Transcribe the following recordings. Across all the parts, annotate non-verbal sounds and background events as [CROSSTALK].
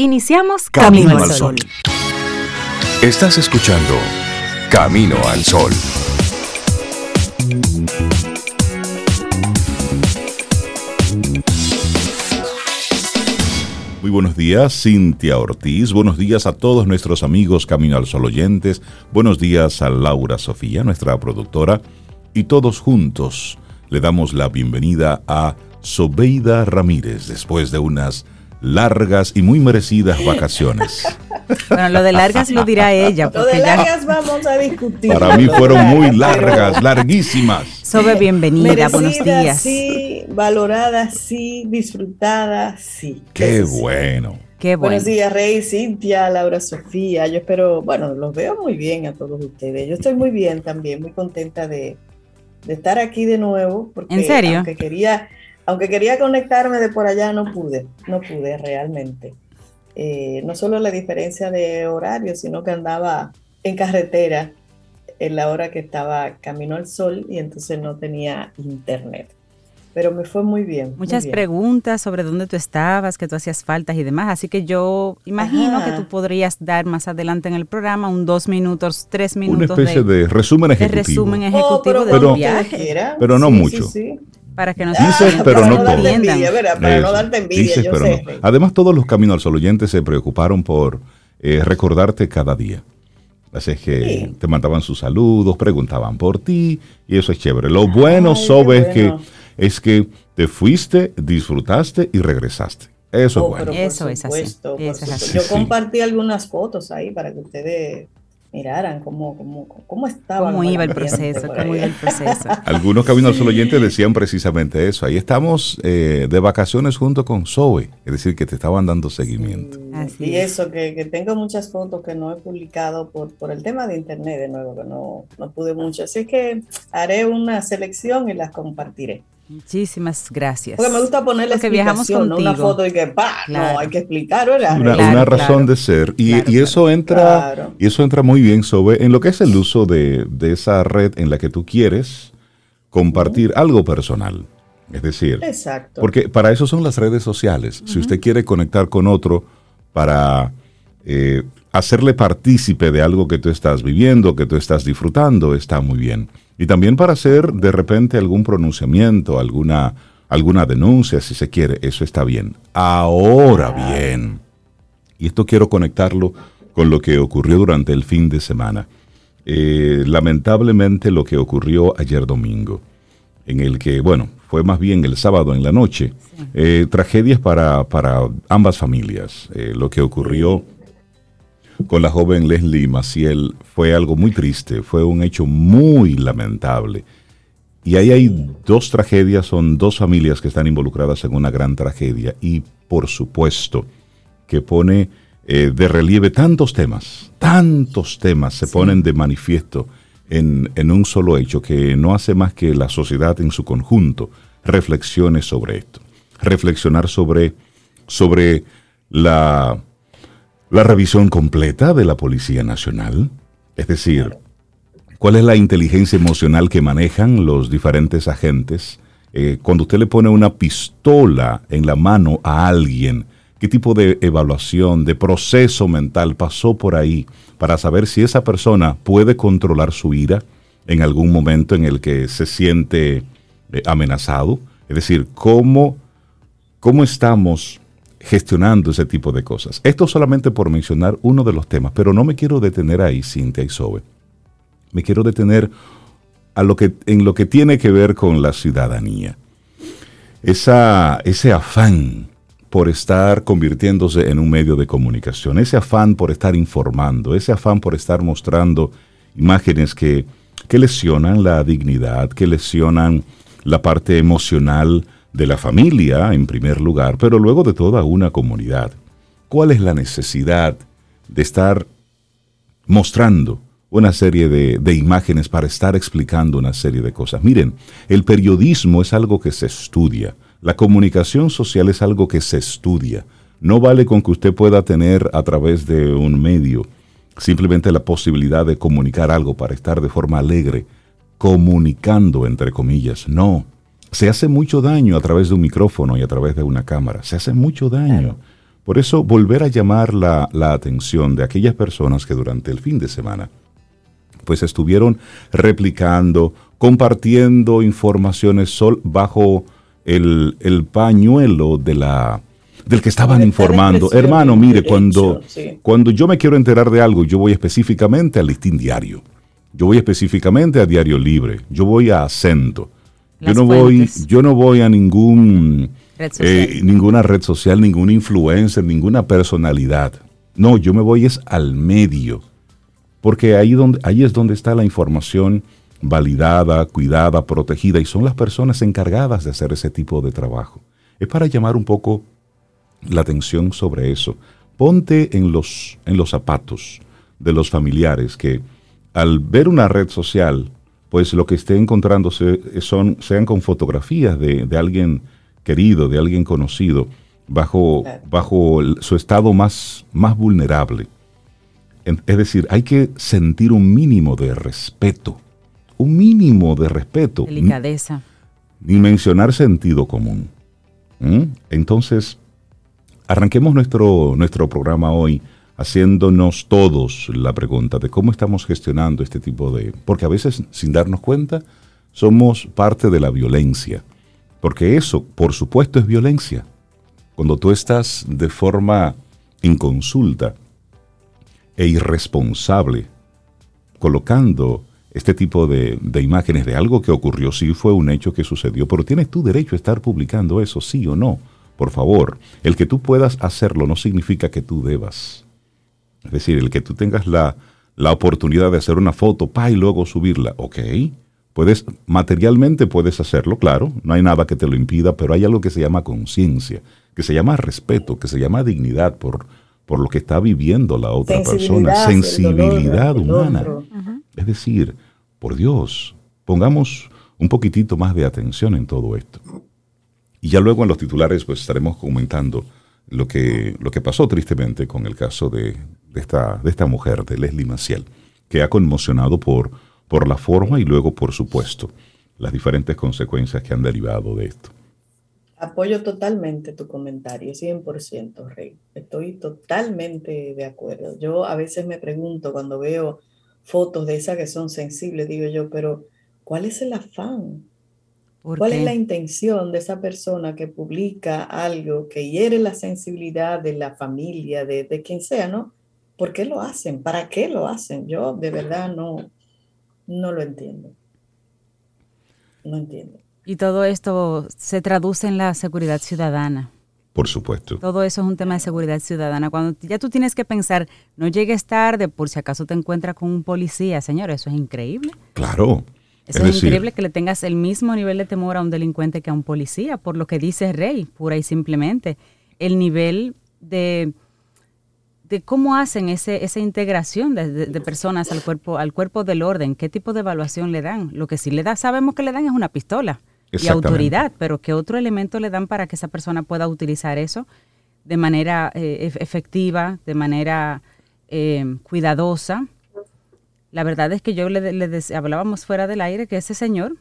Iniciamos Camino, al Sol. Estás escuchando Camino al Sol. Muy buenos días, Cintia Ortiz. Buenos días a todos nuestros amigos Camino al Sol oyentes. Buenos días a Laura Sofía, nuestra productora. Y todos juntos le damos la bienvenida a Sobeida Ramírez después de unas largas y muy merecidas vacaciones. [LAUGHS] Bueno, lo de largas lo dirá ella. Lo de largas vamos a discutir. Para mí fueron muy largas, larguísimas. Sobe, bienvenida, buenos días. Sí, valorada, sí, disfrutada, sí. Qué bueno. Qué bueno. Buenos días, Rey, Cintia, Laura, Sofía. Yo espero, bueno, los veo muy bien a todos ustedes. Yo estoy muy bien también, muy contenta de, estar aquí de nuevo. Porque ¿En serio? Aunque quería, aunque quería conectarme de por allá, no pude, no pude realmente. Eh, no solo la diferencia de horario, sino que andaba en carretera en la hora que estaba camino al sol y entonces no tenía internet. Pero me fue muy bien. Muchas preguntas sobre dónde tú estabas, que tú hacías faltas y demás. Así que yo imagino que tú podrías dar más adelante en el programa un dos minutos, tres minutos. Una especie de, resumen ejecutivo. De resumen ejecutivo oh, de pero, viaje. Pero no mucho. Sí, para que nos Dices, Ah, pero para no no darte envidia, ¿verdad? Para no Eso. darte envidia, Dices, yo pero sé. no. Además, todos los caminos al sol oyentes se preocuparon por eh, recordarte cada día. Así es que Sí. te mandaban sus saludos, preguntaban por ti, y eso es chévere. Lo bueno, Ay, Sobe, es bueno. que es que te fuiste, disfrutaste y regresaste. Eso Oh, es bueno. Eso es así, supuesto, por eso es supuesto. así. Yo Sí. compartí algunas fotos ahí para que ustedes miraran cómo, cómo, cómo estaba. cómo iba el proceso, cómo iba el proceso. Algunos caminos al sol oyentes decían precisamente eso. Ahí estamos eh, de vacaciones junto con Zoe, es decir, que te estaban dando seguimiento. Así y es. eso, que, que tengo muchas fotos que no he publicado por, por el tema de internet, de nuevo, que no, no pude mucho. Así que haré una selección y las compartiré. Muchísimas gracias. Porque me gusta poner la Porque viajamos explicación, no una foto y que ¡pa! Claro. No, hay que explicar, ¿verdad? Una, Claro, una claro. razón de ser. Y, Claro, y eso entra Claro. y eso entra muy bien sobre en lo que es el uso de, de esa red en la que tú quieres compartir algo personal. Es decir, Exacto. porque para eso son las redes sociales. Si usted quiere conectar con otro para eh, hacerle partícipe de algo que tú estás viviendo, que tú estás disfrutando, está muy bien. Y también para hacer de repente algún pronunciamiento, alguna, alguna denuncia, si se quiere, eso está bien. Ahora bien, y esto quiero conectarlo con lo que ocurrió durante el fin de semana. Eh, lamentablemente lo que ocurrió ayer domingo, en el que, bueno, fue más bien el sábado en la noche, eh, tragedias para, para ambas familias. Eh, lo que ocurrió con la joven Leslie Maciel fue algo muy triste, fue un hecho muy lamentable. Y ahí hay dos tragedias, son dos familias que están involucradas en una gran tragedia y por supuesto que pone eh, de relieve tantos temas, tantos temas se ponen de manifiesto en, en un solo hecho que no hace más que la sociedad en su conjunto reflexione sobre esto, reflexionar sobre, sobre la, la revisión completa de la Policía Nacional, es decir, cuál es la inteligencia emocional que manejan los diferentes agentes. Eh, cuando usted le pone una pistola en la mano a alguien, ¿qué tipo de evaluación, de proceso mental pasó por ahí para saber si esa persona puede controlar su ira en algún momento en el que se siente eh, amenazado? Es decir, ¿cómo, cómo estamos gestionando ese tipo de cosas? Esto solamente por mencionar uno de los temas, pero no me quiero detener ahí, Cintia y Sobe me quiero detener a lo que, en lo que tiene que ver con la ciudadanía. Esa, ese afán por estar convirtiéndose en un medio de comunicación, ese afán por estar informando, ese afán por estar mostrando imágenes que, que lesionan la dignidad, que lesionan la parte emocional de la familia en primer lugar, pero luego de toda una comunidad. ¿Cuál es la necesidad de estar mostrando una serie de, imágenes para estar explicando una serie de cosas. Miren, el periodismo es algo que se estudia, la comunicación social es algo que se estudia. No vale con que usted pueda tener a través de un medio simplemente la posibilidad de comunicar algo para estar de forma alegre, comunicando entre comillas. No, se hace mucho daño a través de un micrófono y a través de una cámara, se hace mucho daño. Por eso, volver a llamar la, la atención de aquellas personas que durante el fin de semana pues estuvieron replicando, compartiendo informaciones sol, bajo el, el, pañuelo de la, del que estaban informando. Hermano, mire, cuando, cuando yo me quiero enterar de algo, yo voy específicamente al listín diario. Yo voy específicamente a Diario Libre. Yo voy a acento. Yo no voy, yo no voy a ningún eh, ninguna red social, ningún influencer, ninguna personalidad. No, yo me voy es al medio. Porque ahí, donde, ahí es donde está la información validada, cuidada, protegida, y son las personas encargadas de hacer ese tipo de trabajo. Es para llamar un poco la atención sobre eso. Ponte en los, en los zapatos de los familiares que al ver una red social, pues lo que esté encontrándose son, sean con fotografías de, de alguien querido, de alguien conocido, bajo, bajo su estado más, más vulnerable. Es decir, hay que sentir un mínimo de respeto, un mínimo de respeto. Delicadeza. Ni mencionar sentido común. ¿Mm? Entonces, arranquemos nuestro, nuestro programa hoy haciéndonos todos la pregunta de cómo estamos gestionando este tipo de... Porque a veces, sin darnos cuenta, somos parte de la violencia. Porque eso, por supuesto, es violencia. Cuando tú estás de forma inconsulta e irresponsable colocando este tipo de, de, imágenes de algo que ocurrió, sí fue un hecho que sucedió, pero tienes tu derecho a estar publicando eso, sí o no. Por favor, el que tú puedas hacerlo no significa que tú debas. Es decir, el que tú tengas la, la oportunidad de hacer una foto, pa, y luego subirla, ok. Puedes, materialmente puedes hacerlo, claro, no hay nada que te lo impida, pero hay algo que se llama conciencia, que se llama respeto, que se llama dignidad por, por lo que está viviendo la otra persona, sensibilidad humana. Es decir, por Dios, pongamos un poquitito más de atención en todo esto. Y ya luego en los titulares pues estaremos comentando lo que, lo que pasó tristemente con el caso de, de esta, de esta mujer, de Leslie Maciel, que ha conmocionado por, por la forma y luego, por supuesto, las diferentes consecuencias que han derivado de esto. Apoyo totalmente tu comentario, 100%, Rey. Estoy totalmente de acuerdo. Yo a veces me pregunto cuando veo fotos de esas que son sensibles, digo yo, pero ¿cuál es el afán? ¿Cuál es la intención de esa persona que publica algo que hiere la sensibilidad de la familia, de, de quien sea, ¿no? ¿Por qué lo hacen? ¿Para qué lo hacen? Yo de verdad no, no lo entiendo. No entiendo. Y todo esto se traduce en la seguridad ciudadana. Por supuesto. Todo eso es un tema de seguridad ciudadana. Cuando ya tú tienes que pensar, no llegues tarde por si acaso te encuentras con un policía, señor, eso es increíble. Claro. Eso es, increíble que le tengas el mismo nivel de temor a un delincuente que a un policía, por lo que dice Rey, pura y simplemente. El nivel de de cómo hacen ese, esa integración de, personas al cuerpo, al cuerpo del orden, qué tipo de evaluación le dan. Lo que sí le da, sabemos que le dan es una pistola y autoridad, pero qué otro elemento le dan para que esa persona pueda utilizar eso de manera eh, efectiva, de manera eh, cuidadosa. La verdad es que yo le, le hablábamos fuera del aire que ese señor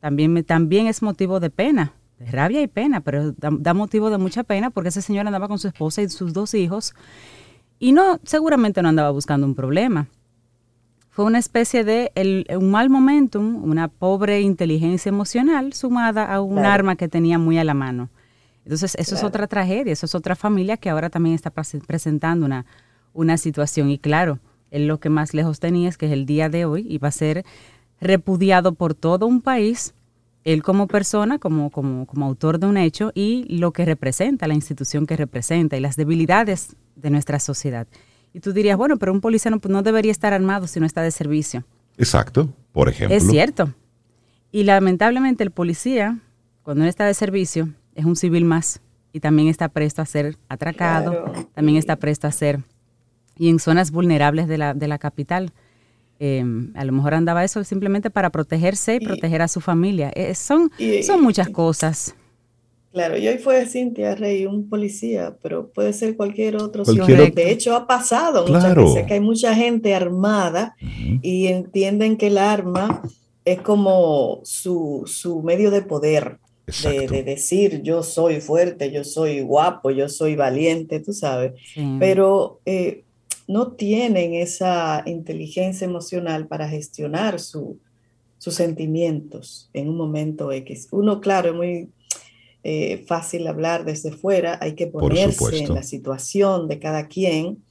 también, también es motivo de pena, de rabia y pena, pero da, da motivo de mucha pena porque ese señor andaba con su esposa y sus dos hijos y no, seguramente no andaba buscando un problema. Fue una especie de un mal momentum, una pobre inteligencia emocional sumada a un arma que tenía muy a la mano. Entonces, eso es otra tragedia, eso es otra familia que ahora también está presentando una, una situación. Y claro, él lo que más lejos tenía es que el día de hoy iba a ser repudiado por todo un país, él como persona, como, como, como autor de un hecho y lo que representa, la institución que representa y las debilidades de nuestra sociedad. Y tú dirías, bueno, pero un policía no, debería estar armado si no está de servicio. Exacto, por ejemplo. Es cierto. Y lamentablemente el policía, cuando no está de servicio, es un civil más y también está presto a ser atracado, también está presto a ser, y en zonas vulnerables de la, de la capital. Em, a lo mejor andaba eso simplemente para protegerse y, proteger a su familia. Eh, son, son muchas cosas. Claro, y hoy fue Cintia Rey, un policía, pero puede ser cualquier otro cualquier De hecho, ha pasado muchas veces que hay mucha gente armada y entienden que el arma es como su, su medio de poder. de, decir yo soy fuerte, yo soy guapo, yo soy valiente, tú sabes, pero eh, no tienen esa inteligencia emocional para gestionar sus sentimientos en un momento X. Uno, claro, es muy eh, fácil hablar desde fuera, hay que ponerse en la situación de cada quien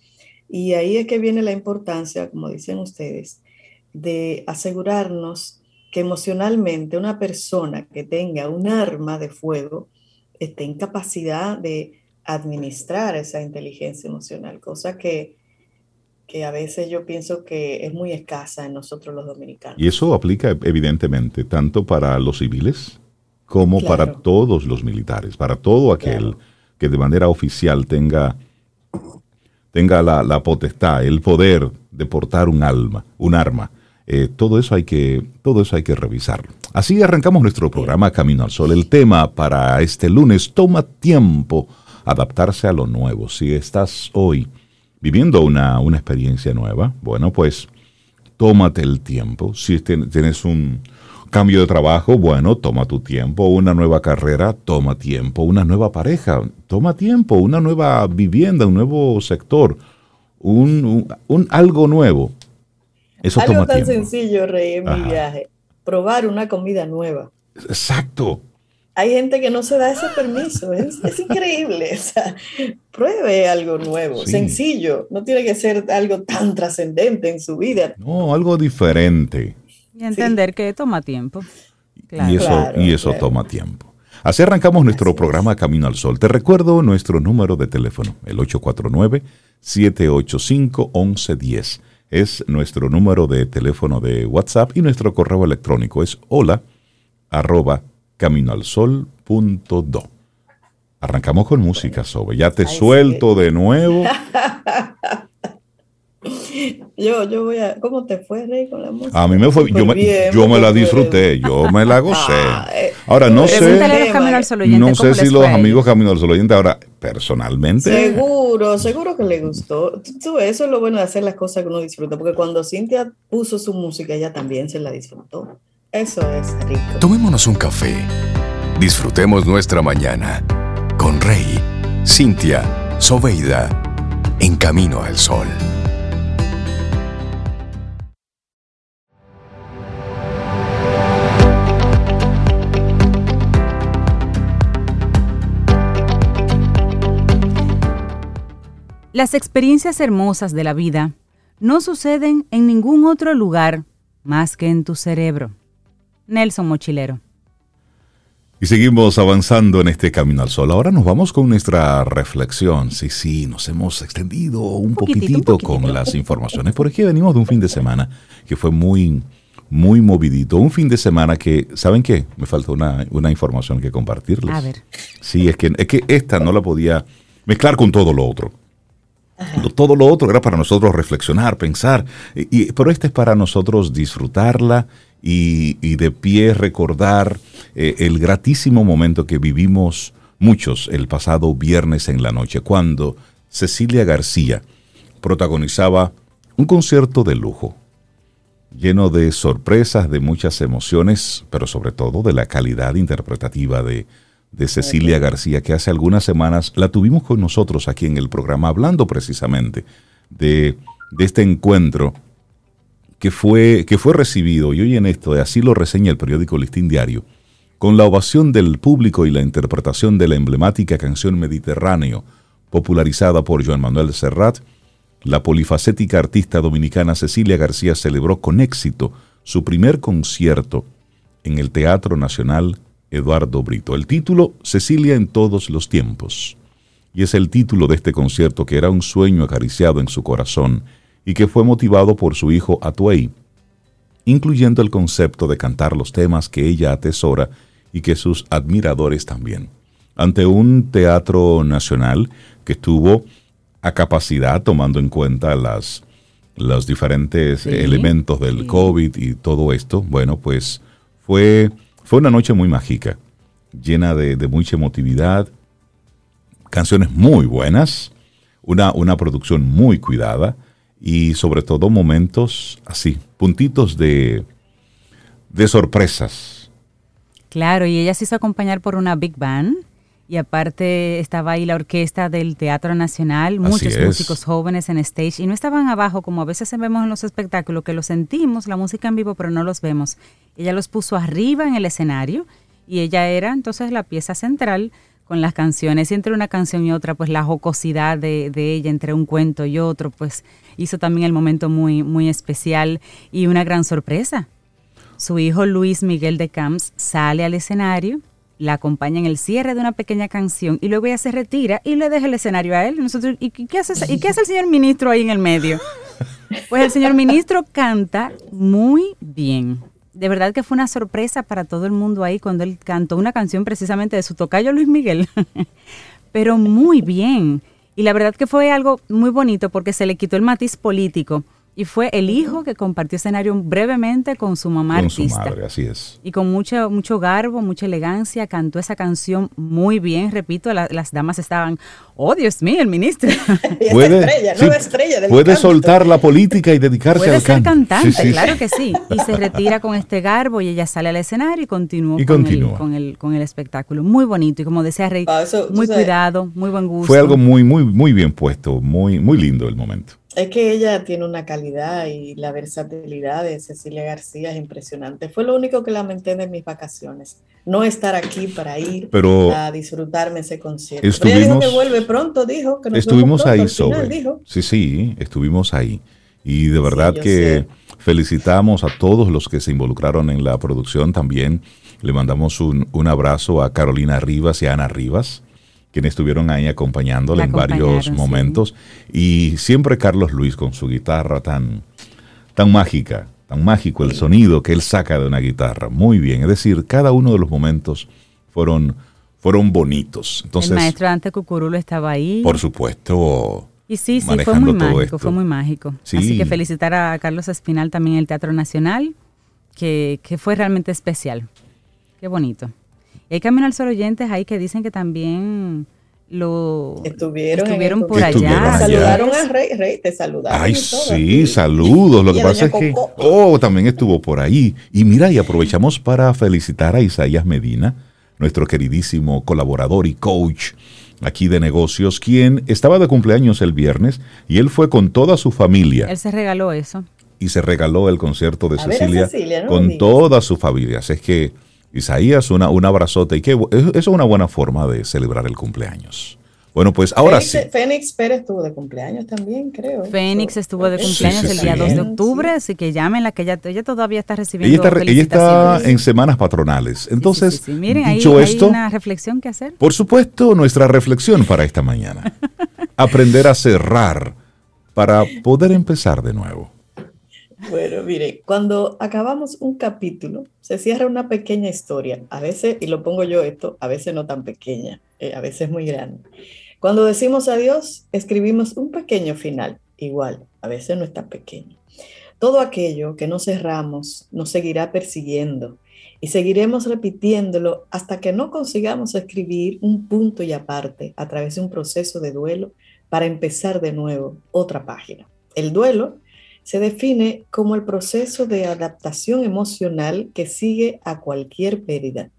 y ahí es que viene la importancia, como dicen ustedes, de asegurarnos que emocionalmente una persona que tenga un arma de fuego esté en capacidad de administrar esa inteligencia emocional, cosa que, que a veces yo pienso que es muy escasa en nosotros los dominicanos. Y eso aplica evidentemente tanto para los civiles como para todos los militares, para todo aquel que de manera oficial tenga, tenga la, la, potestad, el poder de portar un alma, un arma eh, todo, eso hay que, todo eso hay que revisarlo. Así arrancamos nuestro programa Camino al Sol. El tema para este lunes, toma tiempo adaptarse a lo nuevo. Si estás hoy viviendo una, una experiencia nueva, bueno, pues tómate el tiempo. Si tienes un cambio de trabajo, bueno, toma tu tiempo. Una nueva carrera, toma tiempo. Una nueva pareja, toma tiempo. Una nueva vivienda, un nuevo sector, un, un algo nuevo eso Algo tan sencillo, Rey, en mi viaje. Probar una comida nueva. Exacto. Hay gente que no se da ese permiso. Es, increíble. O sea, pruebe algo nuevo, sencillo. No tiene que ser algo tan trascendente en su vida. No, algo diferente. Y entender que toma tiempo. y eso, y eso toma tiempo. Así arrancamos nuestro programa Camino al Sol. Te recuerdo nuestro número de teléfono, el 849-785-1110 es nuestro número de teléfono de WhatsApp y nuestro correo electrónico es hola arroba caminoalsol.do. Arrancamos con música, Sobe. Ya te suelto de nuevo. [LAUGHS] Yo, yo voy a. ¿Cómo te fue, Rey, con la música? A mí me fue. Yo me, yo me la disfruté, yo me la [LAUGHS] gocé. Eh, ahora, no sé. No sé si los amigos Camino al Sol oyente, ahora, personalmente. Seguro, seguro que le gustó. Tú, eso es lo bueno de hacer las cosas que uno disfruta, porque cuando Cintia puso su música, ella también se la disfrutó. Eso es rico. Tomémonos un café. Disfrutemos nuestra mañana con Rey, Cintia, Soveida, en camino al sol. Las experiencias hermosas de la vida no suceden en ningún otro lugar más que en tu cerebro. Nelson Mochilero. Y seguimos avanzando en este camino al sol. Ahora nos vamos con nuestra reflexión. Sí, sí, nos hemos extendido un, poquitito, con las informaciones. Por aquí venimos de un fin de semana que fue muy, muy movidito. Un fin de semana que, ¿saben qué? Me falta una, una información que compartirles. A ver. Sí, es que, es que esta no la podía mezclar con todo lo otro. Todo lo otro era para nosotros reflexionar, pensar, y, pero este es para nosotros disfrutarla y, de pie recordar eh, el gratísimo momento que vivimos muchos el pasado viernes en la noche, cuando Cecilia García protagonizaba un concierto de lujo, lleno de sorpresas, de muchas emociones, pero sobre todo de la calidad interpretativa de, de Cecilia García, que hace algunas semanas la tuvimos con nosotros aquí en el programa, hablando precisamente de, este encuentro que fue, que fue recibido, y hoy en esto, así lo reseña el periódico Listín Diario, con la ovación del público y la interpretación de la emblemática canción Mediterráneo, popularizada por Joan Manuel Serrat, la polifacética artista dominicana Cecilia García celebró con éxito su primer concierto en el Teatro Nacional Eduardo Brito. El título, Cecilia en todos los tiempos. Y es el título de este concierto que era un sueño acariciado en su corazón y que fue motivado por su hijo Atuey, incluyendo el concepto de cantar los temas que ella atesora y que sus admiradores también. Ante un teatro nacional que estuvo a capacidad tomando en cuenta las, los diferentes elementos del COVID y todo esto, bueno, pues fue fue una noche muy mágica, llena de, mucha emotividad, canciones muy buenas, una, una producción muy cuidada y sobre todo momentos así, puntitos de, de sorpresas Claro, y ella se hizo acompañar por una big band y aparte estaba ahí la orquesta del Teatro Nacional, muchos músicos jóvenes en stage y no estaban abajo como a veces vemos en los espectáculos, que los sentimos, la música en vivo, pero no los vemos. Ella los puso arriba en el escenario y ella era entonces la pieza central con las canciones y entre una canción y otra pues la jocosidad de, de, ella entre un cuento y otro pues hizo también el momento muy muy especial y una gran sorpresa su hijo Luis Miguel de Camps sale al escenario la acompaña en el cierre de una pequeña canción y luego ella se retira y le deja el escenario a él. Nosotros, ¿y qué hace, ¿y qué hace el señor ministro ahí en el medio? Pues el señor ministro canta muy bien. De verdad que fue una sorpresa para todo el mundo ahí cuando él cantó una canción precisamente de su tocayo Luis Miguel. [LAUGHS] Pero muy bien. Y la verdad que fue algo muy bonito porque se le quitó el matiz político y fue el hijo que compartió escenario brevemente con su mamá con su madre, así es. Y con mucho, mucho garbo, mucha elegancia, cantó esa canción muy bien. Repito, las damas estaban, oh Dios mío, el ministro. [LAUGHS] puede, estrella, nueva estrella puede soltar la política y dedicarse puede al ser cantante, claro que sí. Y se retira con este garbo y ella sale al escenario y continúa, con, El, con, el, espectáculo. Muy bonito y como decía Rey, ah, muy cuidado, muy buen gusto. Fue algo muy, muy, muy bien puesto, muy, muy lindo el momento. Es que ella tiene una calidad y la versatilidad de Cecilia García es impresionante. Fue lo único que lamenté de mis vacaciones. No estar aquí para ir a disfrutarme ese concierto. Estuvimos, dijo que vuelve pronto, dijo que Estuvimos ahí, sobre. Sí, sí, estuvimos ahí. Y de verdad que felicitamos a todos los que se involucraron en la producción también. Le mandamos un, un abrazo a Carolina Rivas y a Ana Rivas quienes estuvieron ahí acompañándole en varios momentos. Y siempre Carlos Luis con su guitarra tan, tan mágica, tan mágico el sonido que él saca de una guitarra. Muy bien, es decir, cada uno de los momentos fueron, fueron bonitos. Entonces, el maestro Dante Cucurulo estaba ahí. Por supuesto. Y sí, sí, fue muy mágico, fue muy mágico. Así que felicitar a Carlos Espinal también en el Teatro Nacional, que, que fue realmente especial. Qué bonito. Y hay Camino al Sol oyentes ahí que dicen que también lo estuvieron, por allá. Saludaron a Rey, Rey, te saludaron. Ay, sí, saludos. Lo que pasa es que, oh, también estuvo por ahí. Y mira, y aprovechamos para felicitar a Isaías Medina, nuestro queridísimo colaborador y coach aquí de negocios, quien estaba de cumpleaños el viernes y él fue con toda su familia. Él se regaló eso. Y se regaló el concierto de Cecilia, con toda su familia. Así es que Isaías, una, un abrazote y que eso es una buena forma de celebrar el cumpleaños. Bueno, pues ahora sí. Fénix Pérez estuvo de cumpleaños también, creo. Fénix estuvo de cumpleaños el día 2 de octubre, así que llámenla, que ella, ella todavía está recibiendo Ella está, ella está en semanas patronales. Entonces, Miren, dicho esto, hay una reflexión que hacer. Por supuesto, nuestra reflexión para esta mañana. [LAUGHS] Aprender a cerrar para poder empezar de nuevo. Bueno, mire, cuando acabamos un capítulo, se cierra una pequeña historia. A veces, y lo pongo yo esto, a veces no tan pequeña, eh, a veces muy grande. Cuando decimos adiós, escribimos un pequeño final. Igual, a veces no es tan pequeño. Todo aquello que no cerramos nos seguirá persiguiendo y seguiremos repitiéndolo hasta que no consigamos escribir un punto y aparte a través de un proceso de duelo para empezar de nuevo otra página. El duelo se define como el proceso de adaptación emocional que sigue a cualquier pérdida.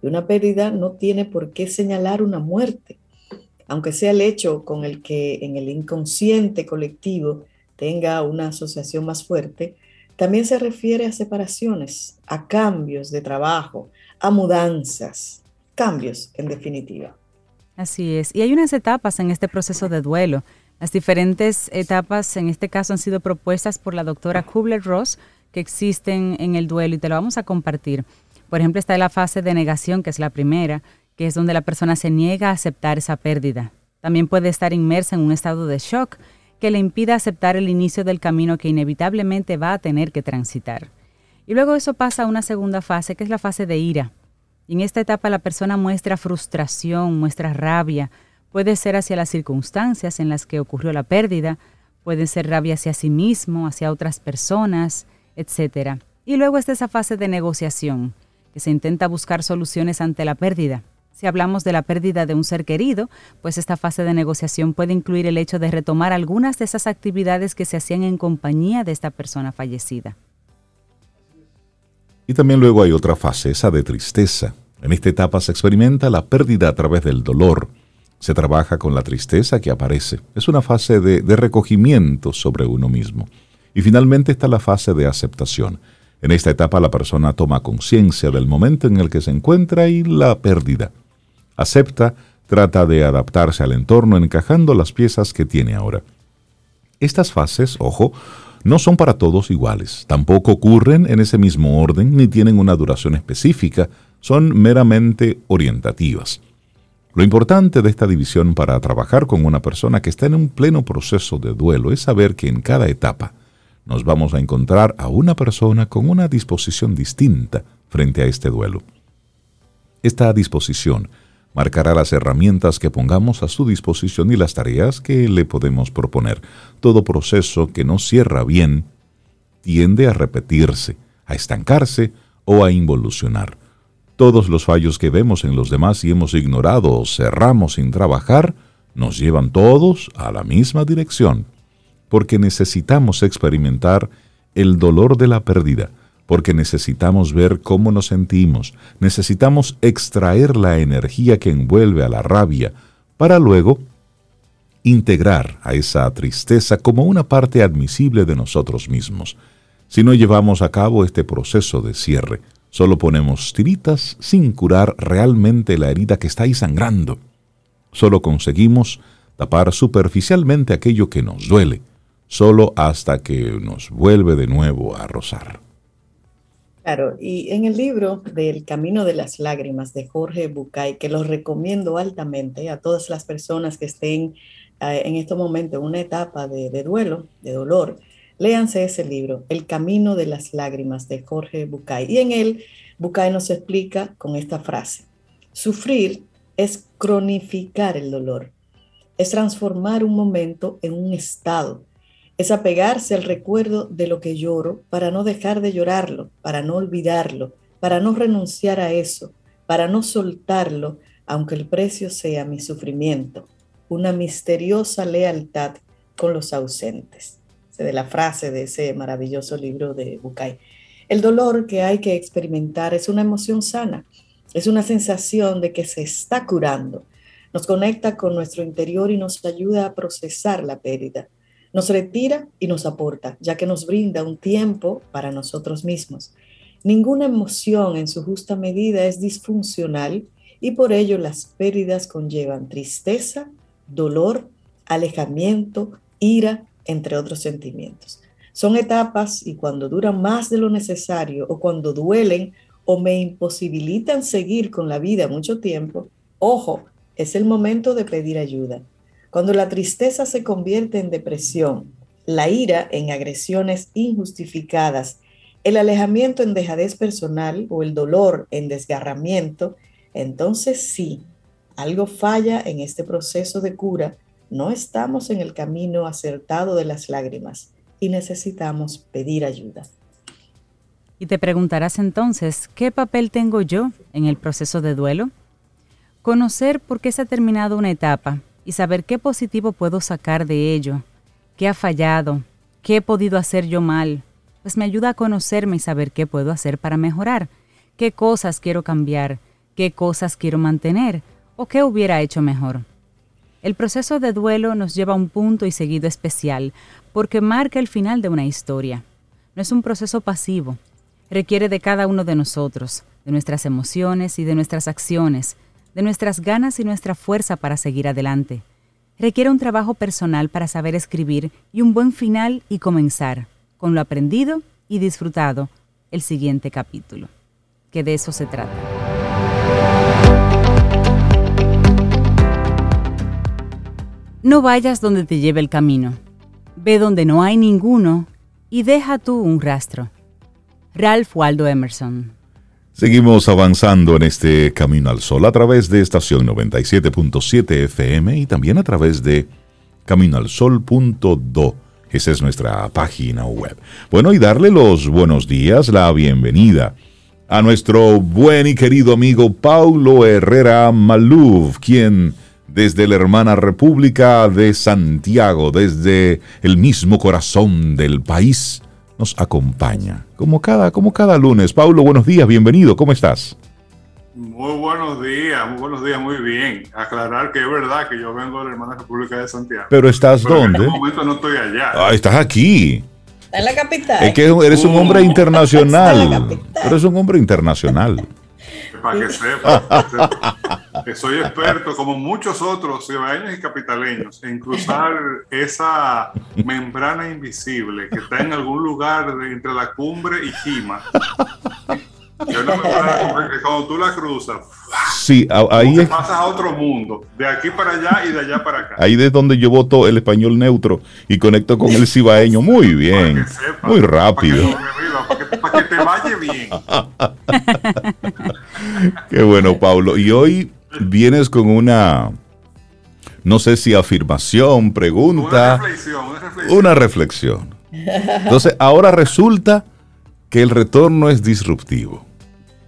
Y una pérdida no tiene por qué señalar una muerte, aunque sea el hecho con el que en el inconsciente colectivo tenga una asociación más fuerte, también se refiere a separaciones, a cambios de trabajo, a mudanzas, cambios en definitiva. Así es. Y hay unas etapas en este proceso de duelo. Las diferentes etapas, en este caso, han sido propuestas por la doctora Kubler-Ross, que existen en el duelo y te lo vamos a compartir. Por ejemplo, está la fase de negación, que es la primera, que es donde la persona se niega a aceptar esa pérdida. También puede estar inmersa en un estado de shock que le impida aceptar el inicio del camino que inevitablemente va a tener que transitar. Y luego eso pasa a una segunda fase, que es la fase de ira. En esta etapa la persona muestra frustración, muestra rabia, Puede ser hacia las circunstancias en las que ocurrió la pérdida, puede ser rabia hacia sí mismo, hacia otras personas, etc. Y luego está esa fase de negociación, que se intenta buscar soluciones ante la pérdida. Si hablamos de la pérdida de un ser querido, pues esta fase de negociación puede incluir el hecho de retomar algunas de esas actividades que se hacían en compañía de esta persona fallecida. Y también luego hay otra fase, esa de tristeza. En esta etapa se experimenta la pérdida a través del dolor. Se trabaja con la tristeza que aparece. Es una fase de, recogimiento sobre uno mismo. Y finalmente está la fase de aceptación. En esta etapa la persona toma conciencia del momento en el que se encuentra y la pérdida. Acepta, trata de adaptarse al entorno encajando las piezas que tiene ahora. Estas fases, ojo, no son para todos iguales, tampoco ocurren en ese mismo orden ni tienen una duración específica, son meramente orientativas. Lo importante de esta división para trabajar con una persona que está en un pleno proceso de duelo es saber que en cada etapa nos vamos a encontrar a una persona con una disposición distinta frente a este duelo. Esta disposición marcará las herramientas que pongamos a su disposición y las tareas que le podemos proponer. Todo proceso que no cierra bien tiende a repetirse, a estancarse o a involucionar. Todos los fallos que vemos en los demás y hemos ignorado o cerramos sin trabajar nos llevan todos a la misma dirección, porque necesitamos experimentar el dolor de la pérdida, porque necesitamos ver cómo nos sentimos, necesitamos extraer la energía que envuelve a la rabia, para luego integrar a esa tristeza como una parte admisible de nosotros mismos. Si no llevamos a cabo este proceso de cierre, solo ponemos tiritas sin curar realmente la herida que está ahí sangrando. Solo conseguimos tapar superficialmente aquello que nos duele solo hasta que nos vuelve de nuevo a rozar. Claro, y en el libro del Camino de las Lágrimas de Jorge Bucay, que lo recomiendo altamente a todas las personas que estén eh, en este momento en una etapa de, de duelo, de dolor, léanse ese libro, El Camino de las Lágrimas de Jorge Bucay. Y en él, Bucay nos explica con esta frase, sufrir es cronificar el dolor, es transformar un momento en un estado es apegarse al recuerdo de lo que lloro para no dejar de llorarlo, para no olvidarlo, para no renunciar a eso, para no soltarlo, aunque el precio sea mi sufrimiento, una misteriosa lealtad con los ausentes. De la frase de ese maravilloso libro de Bucay. El dolor que hay que experimentar es una emoción sana, es una sensación de que se está curando, nos conecta con nuestro interior y nos ayuda a procesar la pérdida nos retira y nos aporta, ya que nos brinda un tiempo para nosotros mismos. Ninguna emoción en su justa medida es disfuncional y por ello las pérdidas conllevan tristeza, dolor, alejamiento, ira, entre otros sentimientos. Son etapas y cuando duran más de lo necesario o cuando duelen o me imposibilitan seguir con la vida mucho tiempo, ojo, es el momento de pedir ayuda. Cuando la tristeza se convierte en depresión, la ira en agresiones injustificadas, el alejamiento en dejadez personal o el dolor en desgarramiento, entonces sí, algo falla en este proceso de cura, no estamos en el camino acertado de las lágrimas y necesitamos pedir ayuda. Y te preguntarás entonces, ¿qué papel tengo yo en el proceso de duelo? Conocer por qué se ha terminado una etapa y saber qué positivo puedo sacar de ello, qué ha fallado, qué he podido hacer yo mal, pues me ayuda a conocerme y saber qué puedo hacer para mejorar, qué cosas quiero cambiar, qué cosas quiero mantener o qué hubiera hecho mejor. El proceso de duelo nos lleva a un punto y seguido especial porque marca el final de una historia. No es un proceso pasivo, requiere de cada uno de nosotros, de nuestras emociones y de nuestras acciones, de nuestras ganas y nuestra fuerza para seguir adelante. Requiere un trabajo personal para saber escribir y un buen final y comenzar, con lo aprendido y disfrutado, el siguiente capítulo. Que de eso se trata. No vayas donde te lleve el camino. Ve donde no hay ninguno y deja tú un rastro. Ralph Waldo Emerson Seguimos avanzando en este Camino al Sol a través de estación 97.7 FM y también a través de caminoalsol.do. Esa es nuestra página web. Bueno, y darle los buenos días, la bienvenida a nuestro buen y querido amigo Paulo Herrera Maluf, quien desde la hermana República de Santiago, desde el mismo corazón del país, nos acompaña, como cada, como cada lunes. Paulo, buenos días, bienvenido, ¿cómo estás? Muy buenos días, muy buenos días, muy bien. Aclarar que es verdad que yo vengo de la Hermana República de Santiago. Pero estás dónde? En este momento no estoy allá. Ah, estás aquí. En la capital. Es que eres un hombre internacional. Eres un hombre internacional. Para que sepa, [LAUGHS] que soy experto, como muchos otros ciudadanos y capitaleños, en cruzar esa membrana invisible que está en algún lugar entre la cumbre y Jima yo no me cuando tú la cruzas, sí, ahí es, pasas a otro mundo, de aquí para allá y de allá para acá. Ahí es donde yo voto el español neutro y conecto con el cibaeño. Muy bien, muy rápido. Para que, te vaya bien. [LAUGHS] Qué bueno, Pablo. Y hoy vienes con una, no sé si afirmación, pregunta. Una reflexión. Una reflexión. Una reflexión. Entonces, ahora resulta que el retorno es disruptivo.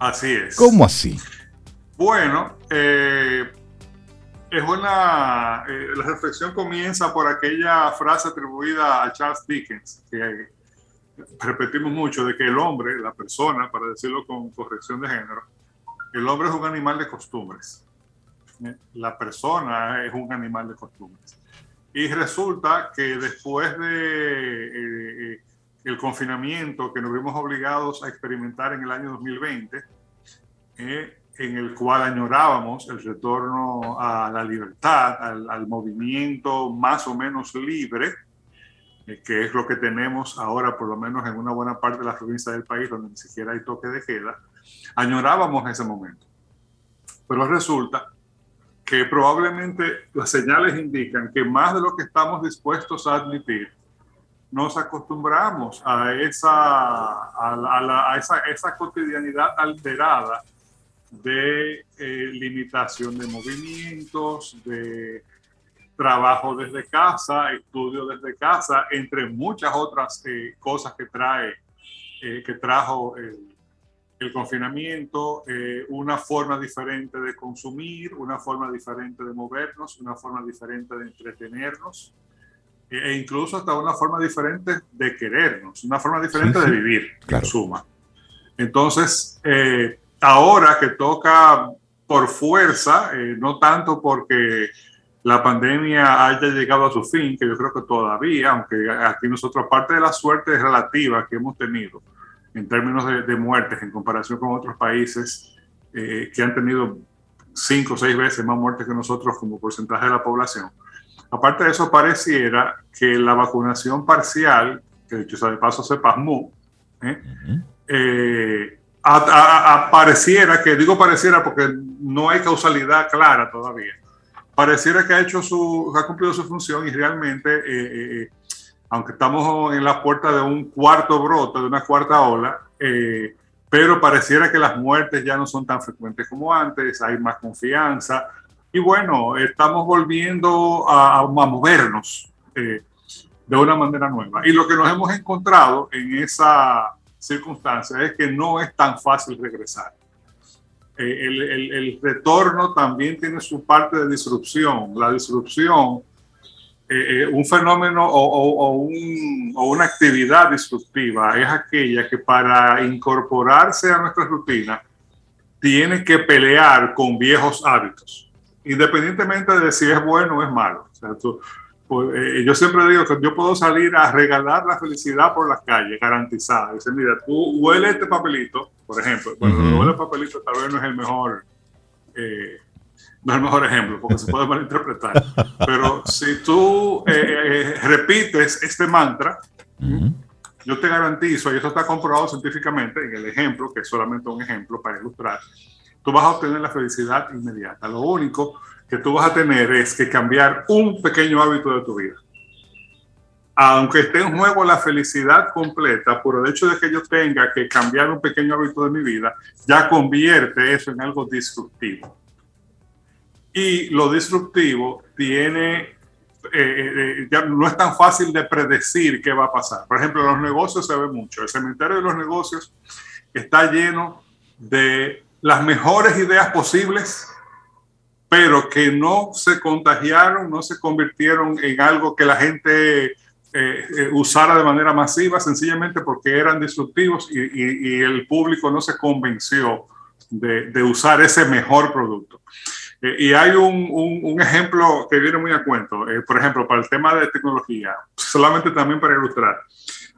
Así es. ¿Cómo así? Bueno, eh, es una. Eh, la reflexión comienza por aquella frase atribuida a Charles Dickens, que repetimos mucho, de que el hombre, la persona, para decirlo con corrección de género, el hombre es un animal de costumbres. La persona es un animal de costumbres. Y resulta que después de eh, el confinamiento que nos vimos obligados a experimentar en el año 2020, eh, en el cual añorábamos el retorno a la libertad, al, movimiento más o menos libre, eh, que es lo que tenemos ahora, por lo menos en una buena parte de la provincia del país, donde ni siquiera hay toque de queda, añorábamos ese momento. Pero resulta que probablemente las señales indican que más de lo que estamos dispuestos a admitir, nos acostumbramos a esa, a, esa, esa, cotidianidad alterada de eh, limitación de movimientos, de trabajo desde casa, estudio desde casa, entre muchas otras eh, cosas que trae, eh, que trajo el, el confinamiento, una forma diferente de consumir, una forma diferente de movernos, una forma diferente de entretenernos e incluso hasta una forma diferente de querernos, una forma diferente de vivir, en suma. Entonces, eh, ahora que toca por fuerza, eh, no tanto porque la pandemia haya llegado a su fin, que yo creo que todavía, aunque aquí nosotros, aparte de la suerte relativa que hemos tenido en términos de, muertes en comparación con otros países eh, que han tenido cinco o seis veces más muertes que nosotros como porcentaje de la población, Aparte de eso, pareciera que la vacunación parcial, que dicho sea de paso se pasmó, ¿eh? Eh, pareciera que, digo pareciera porque no hay causalidad clara todavía, pareciera que ha hecho su, ha cumplido su función y realmente, eh, aunque estamos en la puerta de un cuarto brote, de una cuarta ola, pero pareciera que las muertes ya no son tan frecuentes como antes, hay más confianza, y bueno, estamos volviendo a, movernos eh, de una manera nueva. Y lo que nos hemos encontrado en esa circunstancia es que no es tan fácil regresar. Eh, el, retorno también tiene su parte de disrupción. La disrupción, eh, un fenómeno o, o, una actividad disruptiva es aquella que para incorporarse a nuestra rutina tiene que pelear con viejos hábitos independientemente de si es bueno o es malo. Pues, eh, yo siempre digo que yo puedo salir a regalar la felicidad por las calles, garantizada. Dice, mira, tú huele este papelito, por ejemplo. Bueno, huele el papelito tal vez no es el mejor, eh, no es el mejor ejemplo, porque se puede [LAUGHS] malinterpretar. Pero si tú eh, repites este mantra, yo te garantizo, y esto está comprobado científicamente en el ejemplo, que es solamente un ejemplo para ilustrar, tú vas a obtener la felicidad inmediata. Lo único que tú vas a tener es que cambiar un pequeño hábito de tu vida. Aunque esté en juego la felicidad completa, por el hecho de que yo tenga que cambiar un pequeño hábito de mi vida, ya convierte eso en algo disruptivo. Y lo disruptivo tiene, eh, eh, ya no es tan fácil de predecir qué va a pasar. Por ejemplo, en los negocios se ve mucho. El cementerio de los negocios está lleno de las mejores ideas posibles, pero que no se contagiaron, no se convirtieron en algo que la gente eh, usara de manera masiva sencillamente porque eran disruptivos y, el público no se convenció de, usar ese mejor producto. y hay un, ejemplo que viene muy a cuento, por ejemplo, para el tema de tecnología, solamente también para ilustrar.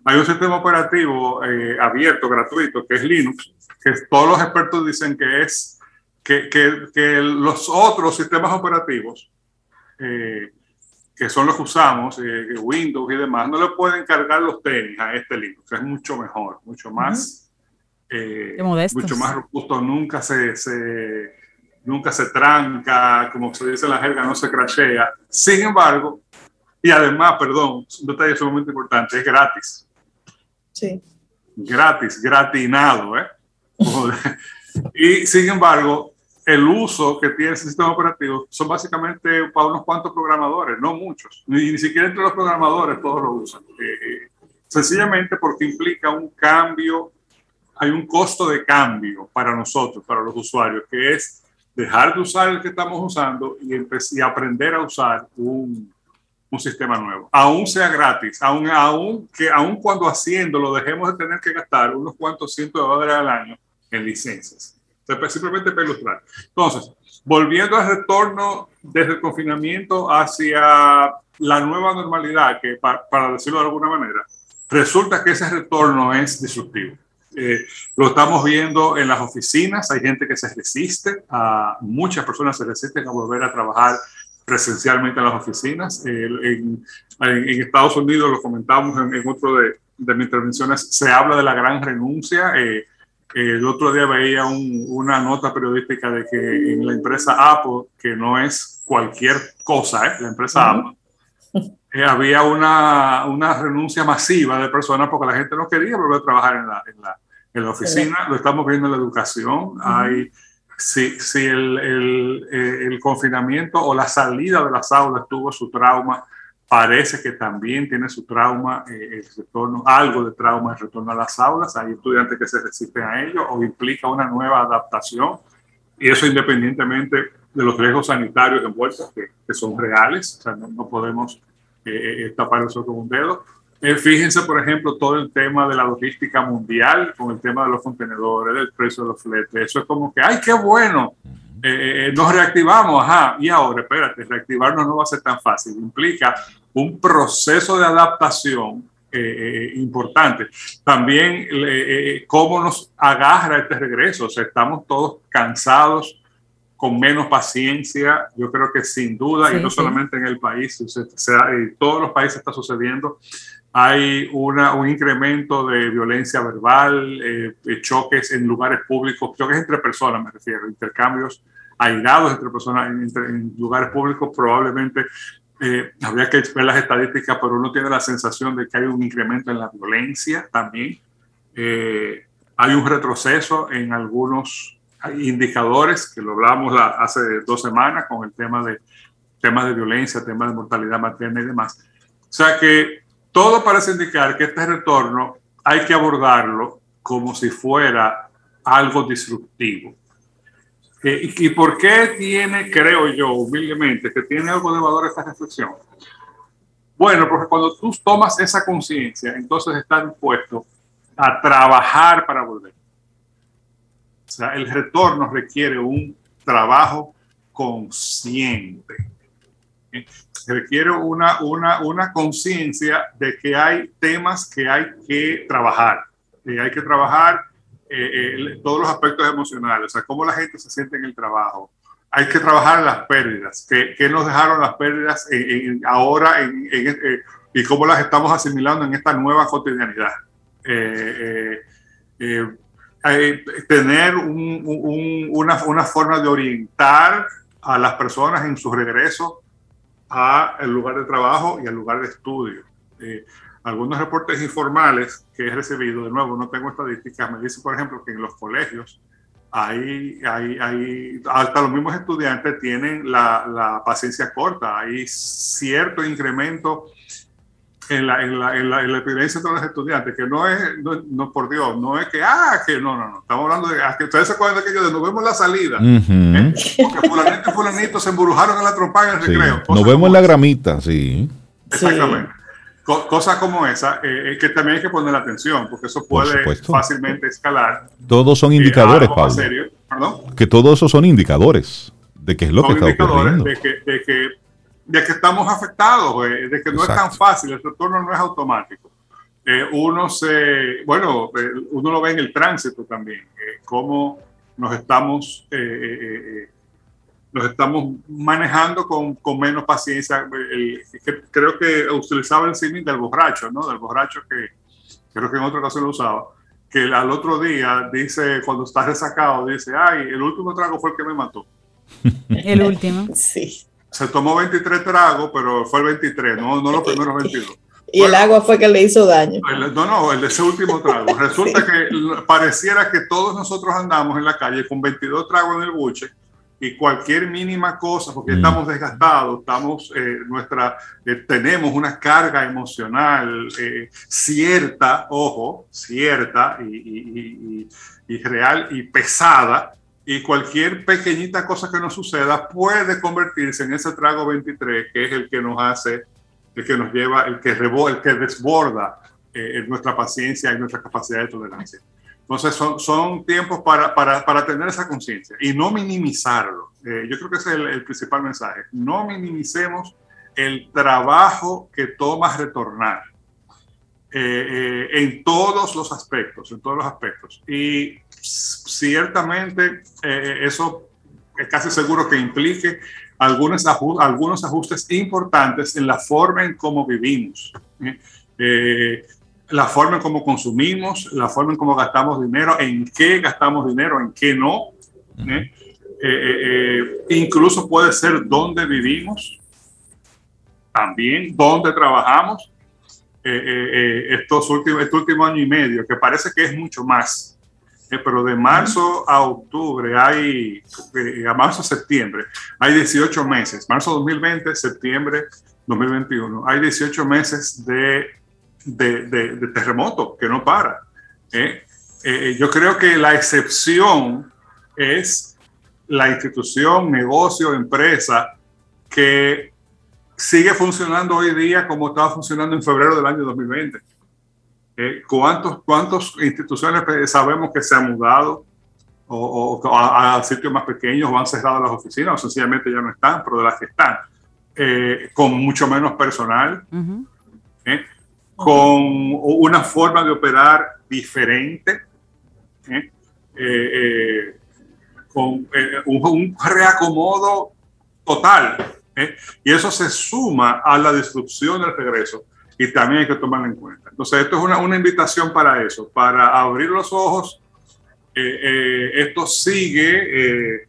Hay un sistema operativo abierto, gratuito, que es Linux, que todos los expertos dicen que es que, que los otros sistemas operativos eh, que son los que usamos, eh, Windows y demás, no le pueden cargar los tenis a este Linux. Es mucho mejor, mucho más, eh, mucho más robusto. Nunca se, se, nunca se tranca, como se dice la jerga, no se crashea. Sin embargo, y además, perdón, un detalle sumamente importante, es gratis. Sí. Gratis, gratinado, ¿eh? [LAUGHS] y sin embargo, el uso que tiene ese sistema operativo son básicamente para unos cuantos programadores, no muchos. Ni, ni siquiera entre los programadores todos lo usan. Eh, sencillamente porque implica un cambio, hay un costo de cambio para nosotros, para los usuarios, que es dejar de usar el que estamos usando y, y aprender a usar un, un, sistema nuevo. Aún sea gratis, aún, aún, que, aún cuando haciéndolo dejemos de tener que gastar unos cuantos cientos de dólares al año en licencias simplemente para ilustrar. Entonces, volviendo al retorno desde el confinamiento hacia la nueva normalidad, que para, decirlo de alguna manera, resulta que ese retorno es disruptivo. Eh, lo estamos viendo en las oficinas, hay gente que se resiste, a, muchas personas se resisten a volver a trabajar presencialmente en las oficinas. en, Estados Unidos, lo comentamos en, otro de, de, mis intervenciones, se habla de la gran renuncia. Eh, el otro día veía una nota periodística de que en la empresa Apple, que no es cualquier cosa, ¿eh? la empresa Apple, eh, había una, una, renuncia masiva de personas porque la gente no quería volver a trabajar en la, en la, en la oficina. Lo estamos viendo en la educación. Hay, si, si el, el, eh, el, confinamiento o la salida de las aulas tuvo su trauma, parece que también tiene su trauma, eh, el retorno, algo de trauma el retorno a las aulas. Hay estudiantes que se resisten a ello o implica una nueva adaptación. Y eso independientemente de los riesgos sanitarios envueltos, que, que son reales, o sea, no, podemos eh, eh, tapar eso con un dedo. fíjense, por ejemplo, todo el tema de la logística mundial, con el tema de los contenedores, del precio de los fletes. Eso es como que, ¡ay, qué bueno! Eh, nos reactivamos, ajá, y ahora, espérate, reactivarnos no va a ser tan fácil, implica un proceso de adaptación eh, eh, importante. También cómo nos agarra este regreso, o sea, estamos todos cansados, con menos paciencia, yo creo que sin duda, y no solamente en el país, o sea, todos los países está sucediendo, hay una, un incremento de violencia verbal, choques en lugares públicos, choques entre personas, me refiero, intercambios airados entre personas en, lugares públicos, probablemente eh, habría que ver las estadísticas, pero uno tiene la sensación de que hay un incremento en la violencia también. Eh, hay un retroceso en algunos indicadores, que lo hablamos hace dos semanas con el tema de temas de violencia, temas de mortalidad materna y demás. O sea que todo parece indicar que este retorno hay que abordarlo como si fuera algo disruptivo. Eh, ¿Y por qué tiene, creo yo, humildemente, que tiene algo de valor esta reflexión? Bueno, porque cuando tú tomas esa conciencia, entonces estás dispuesto a trabajar para volver. O sea, el retorno requiere un trabajo consciente. Requiere una, una, una conciencia de que hay temas que hay que trabajar. Y hay que trabajar eh, eh, todos los aspectos emocionales, o sea, cómo la gente se siente en el trabajo. Hay que trabajar las pérdidas, qué, nos dejaron las pérdidas ahora eh, y cómo las estamos asimilando en esta nueva cotidianidad. tener una, una, forma de orientar a las personas en su regreso al lugar de trabajo y al lugar de estudio. Algunos reportes informales que he recibido, de nuevo, no tengo estadísticas, me dicen, por ejemplo, que en los colegios hay, hay, hay hasta los mismos estudiantes tienen la, la paciencia corta, hay cierto incremento en la, en, la, en, la, experiencia de los estudiantes, que no es, no, por Dios, no es que, ah, que no, no, no, estamos hablando de, ah, que ustedes se acuerdan de aquello de nos vemos la salida, ¿eh? porque fulanito y fulanito se embrujaron en la trompa en el recreo. Nos vemos en la gramita, sí. Exactamente. cosas como esa, eh, que también hay que poner atención, porque eso puede fácilmente escalar. Todos son indicadores, Pablo. Que todos esos son indicadores de qué es lo que está ocurriendo. De que, de que, de que estamos afectados, de que no es tan fácil, el retorno no es automático. uno se, bueno, uno lo ve en el tránsito también, cómo nos estamos nos estamos manejando con, con menos paciencia. creo que utilizaba el símil del borracho, ¿no? Del borracho que creo que en otra ocasión lo usaba, que al otro día dice, cuando está resacado, dice, ay, el último trago fue el que me mató. El último. [LAUGHS] Sí. Se tomó 23 tragos, pero fue el 23, no, no los primeros [LAUGHS] 22. Y el agua fue que le hizo daño. no, no, el de ese último trago. [LAUGHS] Resulta que pareciera que todos nosotros andamos en la calle con 22 tragos en el buche y cualquier mínima cosa, porque mm. estamos desgastados, estamos, eh, nuestra, eh, tenemos una carga emocional eh, cierta, ojo, cierta y, y, real y pesada, y cualquier pequeñita cosa que nos suceda puede convertirse en ese trago 23, que es el que nos hace, el que nos lleva, el que, rebo, el que desborda nuestra paciencia y nuestra capacidad de tolerancia. Entonces son, son tiempos para, para, para tener esa conciencia y no minimizarlo. Eh, yo creo que ese es el, principal mensaje. No minimicemos el trabajo que toma retornar eh, eh, en todos los aspectos, en todos los aspectos. Y ciertamente eso es casi seguro que implique algunos, algunos ajustes importantes en la forma en cómo vivimos la forma en cómo consumimos, la forma en cómo gastamos dinero, en qué gastamos dinero, en qué no. ¿eh? Eh, eh, incluso puede ser dónde vivimos, también dónde trabajamos. estos últimos, este último año y medio, que parece que es mucho más, pero de marzo a octubre hay, a marzo a septiembre, hay 18 meses, marzo 2020, septiembre 2021, hay 18 meses de de, terremoto que no para. ¿eh? Eh, yo creo que la excepción es la institución, negocio, empresa que sigue funcionando hoy día como estaba funcionando en febrero del año 2020. Eh, ¿Cuántos, ¿Cuántas instituciones sabemos que se han mudado o, a, sitios más pequeños o han cerrado las oficinas o sencillamente ya no están, pero de las que están, con mucho menos personal? con una forma de operar diferente, ¿eh? Eh, eh, con un, reacomodo total. Y eso se suma a la disrupción del regreso y también hay que tomarlo en cuenta. Entonces, esto es una, una invitación para eso, para abrir los ojos. esto sigue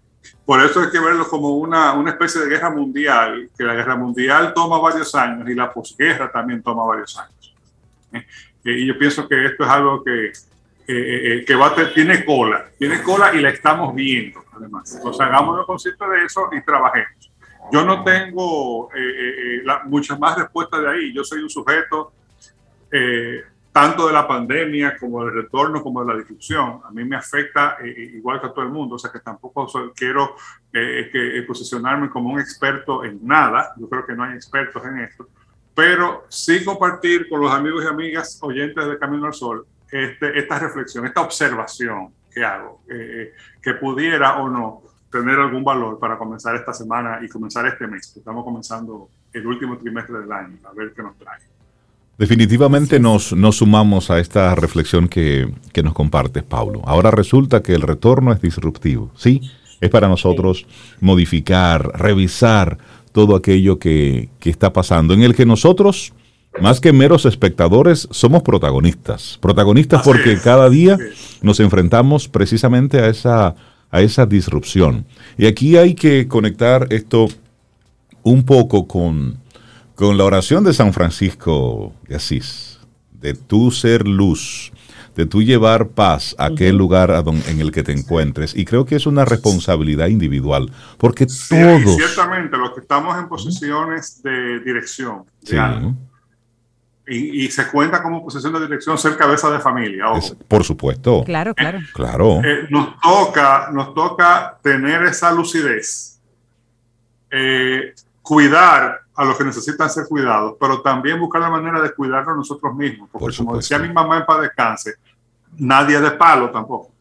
por eso hay que verlo como una, una, especie de guerra mundial, que la guerra mundial toma varios años y la posguerra también toma varios años. Eh, y yo pienso que esto es algo que, eh, que va a tiene cola, tiene cola y la estamos viendo, además. Entonces, hagámonos conscientes de eso y trabajemos. Yo no tengo eh, muchas más respuestas de ahí. Yo soy un sujeto tanto de la pandemia como del retorno, como de la disrupción. A mí me afecta igual que a todo el mundo, o sea que tampoco quiero que, posicionarme como un experto en nada. Yo creo que no hay expertos en esto pero sí compartir con los amigos y amigas oyentes de Camino al Sol este, esta reflexión, esta observación que hago, eh, que pudiera o no tener algún valor para comenzar esta semana y comenzar este mes. Estamos comenzando el último trimestre del año, a ver qué nos trae. Definitivamente nos, nos sumamos a esta reflexión que, que nos compartes, Paulo. Ahora resulta que el retorno es disruptivo, ¿sí? Es para nosotros modificar, revisar, todo aquello que, está pasando, en el que nosotros, más que meros espectadores, somos protagonistas. Protagonistas porque cada día nos enfrentamos precisamente a esa, a esa disrupción. Y aquí hay que conectar esto un poco con, con la oración de San Francisco de Asís, de tú ser luz de tú llevar paz a aquel lugar en el que te encuentres. Y creo que es una responsabilidad individual, porque todos... Ciertamente, los que estamos en posiciones de dirección, y, se cuenta como posición de dirección ser cabeza de familia. por supuesto. Claro, claro. claro. Eh, nos, toca, nos toca tener esa lucidez, eh, cuidar a los que necesitan ser cuidados, pero también buscar la manera de cuidarnos nosotros mismos, porque como decía mi mamá en paz descanse, nadie de palo tampoco.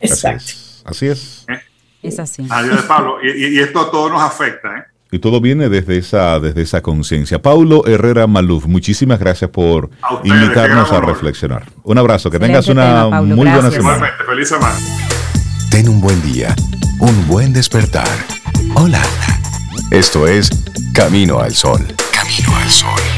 Exacto. Así es. ¿Eh? Es así. Nadie de palo. Y, esto a todos nos afecta. ¿eh? Y todo viene desde esa, desde esa conciencia. Paulo Herrera Maluf, muchísimas gracias por invitarnos a reflexionar. Un abrazo, que tengas una muy buena semana. feliz semana. Ten un buen día, un buen despertar. Hola. Esto es Camino al Sol. Camino al Sol.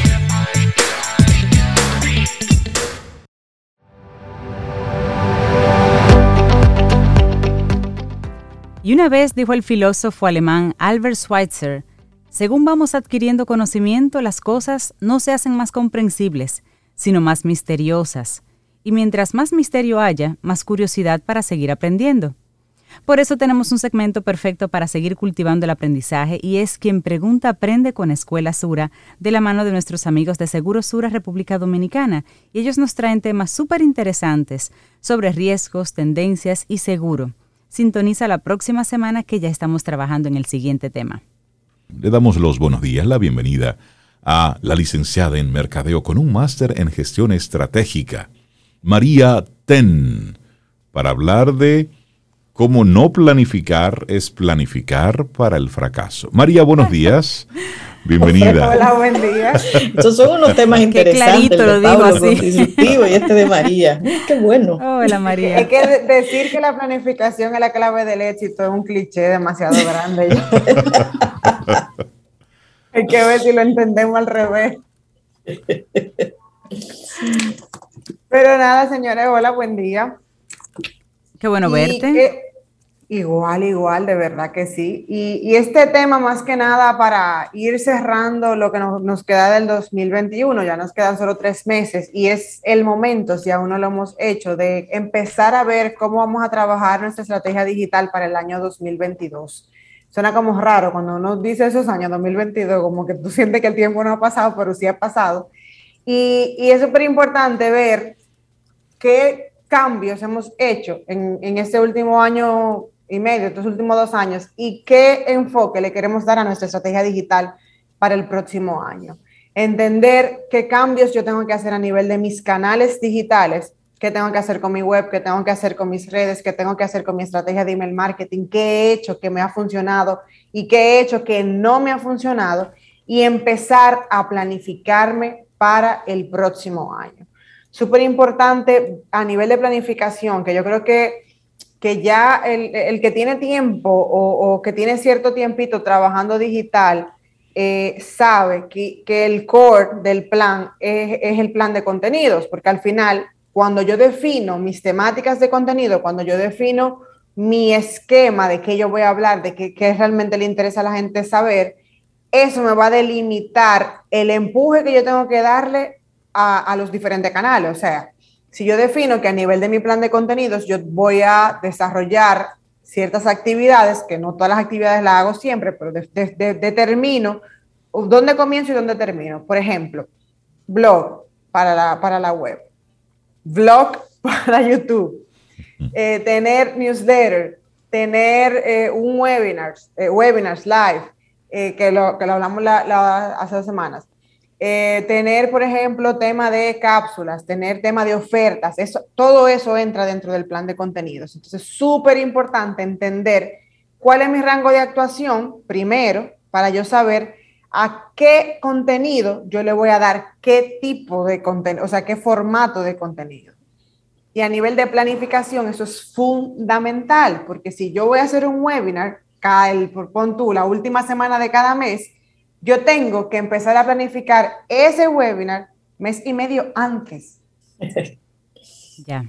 Y una vez dijo el filósofo alemán Albert Schweitzer, según vamos adquiriendo conocimiento, las cosas no se hacen más comprensibles, sino más misteriosas. Y mientras más misterio haya, más curiosidad para seguir aprendiendo. Por eso tenemos un segmento perfecto para seguir cultivando el aprendizaje y es quien pregunta aprende con Escuela Sura de la mano de nuestros amigos de Seguro Sura República Dominicana y ellos nos traen temas súper interesantes sobre riesgos, tendencias y seguro. Sintoniza la próxima semana que ya estamos trabajando en el siguiente tema. Le damos los buenos días, la bienvenida a la licenciada en Mercadeo con un máster en gestión estratégica, María Ten, para hablar de cómo no planificar es planificar para el fracaso. María, buenos [LAUGHS] días. Bienvenida. [LAUGHS] Hola, buen día. Estos son unos temas interesantes. Qué clarito lo digo así. Y este de María. Qué bueno. Hola, María. Es que decir que la planificación es la clave del éxito es un cliché demasiado grande. [LAUGHS] Hay que ver si lo entendemos al revés. Pero nada, señores, hola, buen día. Qué bueno verte. Igual, igual, de verdad que sí. Y, este tema más que nada para ir cerrando lo que nos, queda del 2021, ya nos quedan solo tres meses y es el momento, si aún no lo hemos hecho, de empezar a ver cómo vamos a trabajar nuestra estrategia digital para el año 2022. Suena como raro cuando uno dice esos años 2022, como que tú sientes que el tiempo no ha pasado, pero sí ha pasado. Y, y es súper importante ver qué cambios hemos hecho en, en este último año y medio, estos últimos dos años, y qué enfoque le queremos dar a nuestra estrategia digital para el próximo año. Entender qué cambios yo tengo que hacer a nivel de mis canales digitales, qué tengo que hacer con mi web, qué tengo que hacer con mis redes, qué tengo que hacer con mi estrategia de email marketing, qué he hecho que me ha funcionado y qué he hecho que no me ha funcionado, y empezar a planificarme para el próximo año súper importante a nivel de planificación, que yo creo que, que ya el, que tiene tiempo o, que tiene cierto tiempito trabajando digital, eh, sabe que, que, el core del plan es, es, el plan de contenidos, porque al final, cuando yo defino mis temáticas de contenido, cuando yo defino mi esquema de qué yo voy a hablar, de qué, qué realmente le interesa a la gente saber, eso me va a delimitar el empuje que yo tengo que darle a, los diferentes canales. O sea, si yo defino que a nivel de mi plan de contenidos yo voy a desarrollar ciertas actividades, que no todas las actividades las hago siempre, pero determino dónde comienzo y dónde termino. Por ejemplo, blog para la, para la web, blog [LAUGHS] para YouTube, eh, tener newsletter, tener eh, un webinar, eh, webinars live, que lo, que, lo, hablamos hace dos semanas, eh, tener, por ejemplo, tema de cápsulas, tener tema de ofertas, eso, todo eso entra dentro del plan de contenidos. Entonces, es súper importante entender cuál es mi rango de actuación, primero, para yo saber a qué contenido yo le voy a dar qué tipo de contenido, o sea, qué formato de contenido. Y a nivel de planificación, eso es fundamental, porque si yo voy a hacer un webinar, el, por pon tú, la última semana de cada mes, yo tengo que empezar a planificar ese webinar mes y medio antes. [LAUGHS] Ya.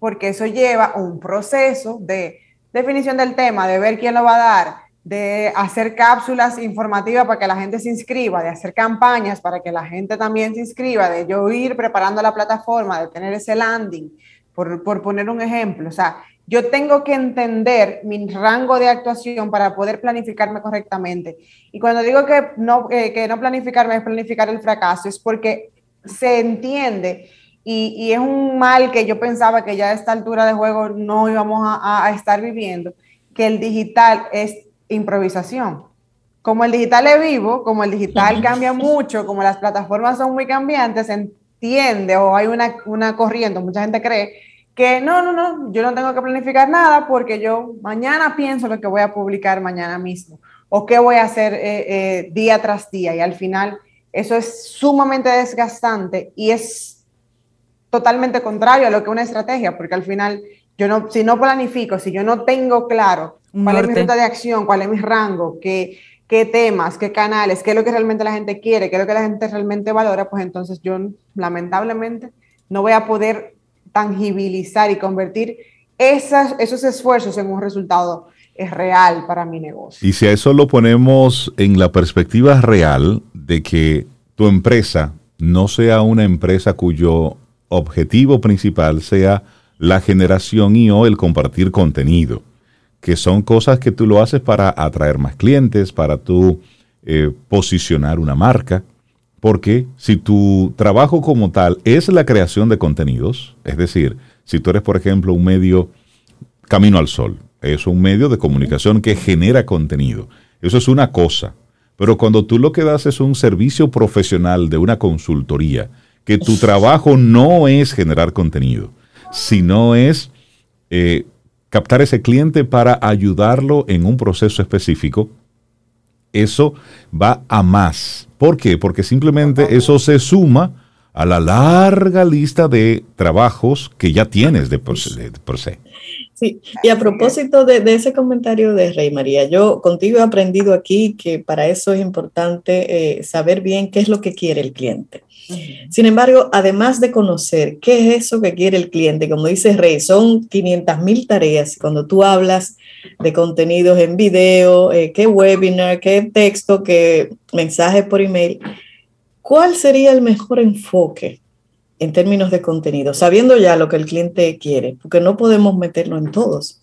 Porque eso lleva un proceso de definición del tema, de ver quién lo va a dar, de hacer cápsulas informativas para que la gente se inscriba, de hacer campañas para que la gente también se inscriba, de yo ir preparando la plataforma, de tener ese landing, por, por poner un ejemplo. O sea, yo tengo que entender mi rango de actuación para poder planificarme correctamente. Y cuando digo que no, eh, que no planificarme es planificar el fracaso, es porque se entiende y, y, es un mal que yo pensaba que ya a esta altura de juego no íbamos a, a estar viviendo, que el digital es improvisación como el digital es vivo, como el digital cambia mucho, como las plataformas son muy cambiantes, entiende o hay una, una corriente, mucha gente cree que no, no, no, yo no tengo que planificar nada porque yo mañana pienso lo que voy a publicar mañana mismo o qué voy a hacer eh, eh, día tras día. Y al final eso es sumamente desgastante y es totalmente contrario a lo que una estrategia, porque al final yo no, si no planifico, si yo no tengo claro cuál es mi ruta de acción, cuál es mi rango, qué, qué temas, qué canales, qué es lo que realmente la gente quiere, qué es lo que la gente realmente valora, pues entonces yo lamentablemente no voy a poder tangibilizar y convertir esos esfuerzos en un resultado es real para mi negocio. Y si a eso lo ponemos en la perspectiva real de que tu empresa no sea una empresa cuyo objetivo principal sea la generación y o el compartir contenido, que son cosas que tú lo haces para atraer más clientes, para tú eh, posicionar una marca, porque si tu trabajo como tal es la creación de contenidos, es decir, si tú eres, por ejemplo, un medio Camino al Sol, es un medio de comunicación que genera contenido, eso es una cosa, pero cuando tú lo que das es un servicio profesional de una consultoría, que tu trabajo no es generar contenido, sino es eh, captar ese cliente para ayudarlo en un proceso específico, eso va a más. ¿Por qué? Porque simplemente eso se suma a la larga lista de trabajos que ya tienes de por, sí. Sí, y a propósito de, ese comentario de Rey María, yo contigo he aprendido aquí que para eso es importante eh, saber bien qué es lo que quiere el cliente. Sin embargo, además de conocer qué es eso que quiere el cliente, como dice Rey, son 500 mil tareas. Cuando tú hablas de contenidos en video, eh, qué webinar, qué texto, qué mensaje por email, ¿cuál sería el mejor enfoque en términos de contenido? Sabiendo ya lo que el cliente quiere, porque no podemos meterlo en todos.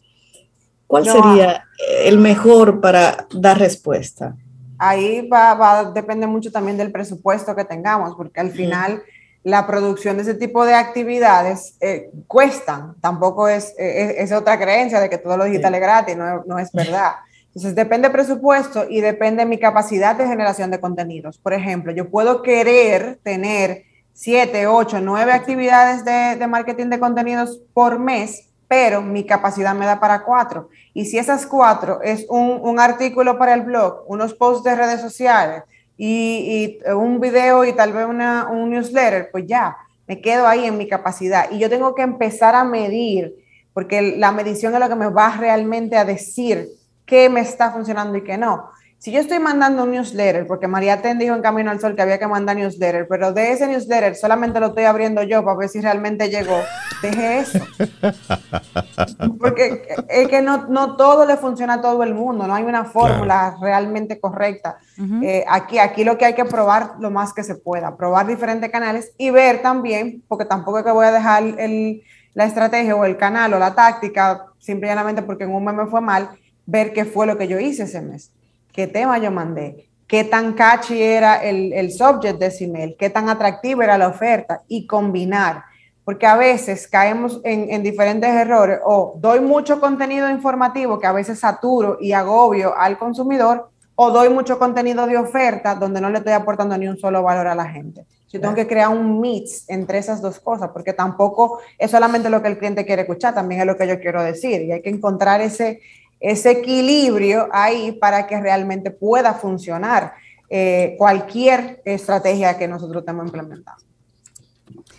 ¿Cuál sería el mejor para dar respuesta? ahí va, va, depende mucho también del presupuesto que tengamos, porque al final la producción de ese tipo de actividades eh, cuestan, tampoco es, es, otra creencia de que todo lo digital es gratis, no, no, es verdad. Entonces depende presupuesto y depende de mi capacidad de generación de contenidos. Por ejemplo, yo puedo querer tener siete, ocho, nueve actividades de, de marketing de contenidos por mes, pero mi capacidad me da para cuatro. Y si esas cuatro es un, artículo para el blog, unos posts de redes sociales y, un video y tal vez una, un newsletter, pues ya, me quedo ahí en mi capacidad. Y yo tengo que empezar a medir, porque la medición es lo que me va realmente a decir qué me está funcionando y qué no. Si yo estoy mandando un newsletter, porque María Ten dijo en Camino al Sol que había que mandar newsletter, pero de ese newsletter solamente lo estoy abriendo yo para ver si realmente llegó, deje eso. [LAUGHS] Porque es que no, no todo le funciona a todo el mundo, no hay una fórmula realmente correcta. Eh, aquí, aquí lo que hay que probar lo más que se pueda, probar diferentes canales y ver también, porque tampoco es que voy a dejar el, la estrategia o el canal o la táctica simplemente porque en un mes me fue mal, ver qué fue lo que yo hice ese mes qué tema yo mandé, qué tan catchy era el, el subject de ese email, qué tan atractiva era la oferta y combinar. Porque a veces caemos en, en diferentes errores o doy mucho contenido informativo que a veces saturo y agobio al consumidor o doy mucho contenido de oferta donde no le estoy aportando ni un solo valor a la gente. Yo tengo que crear un mix entre esas dos cosas, porque tampoco es solamente lo que el cliente quiere escuchar, también es lo que yo quiero decir. Y hay que encontrar ese, ese equilibrio ahí para que realmente pueda funcionar eh, cualquier estrategia que nosotros estemos implementando.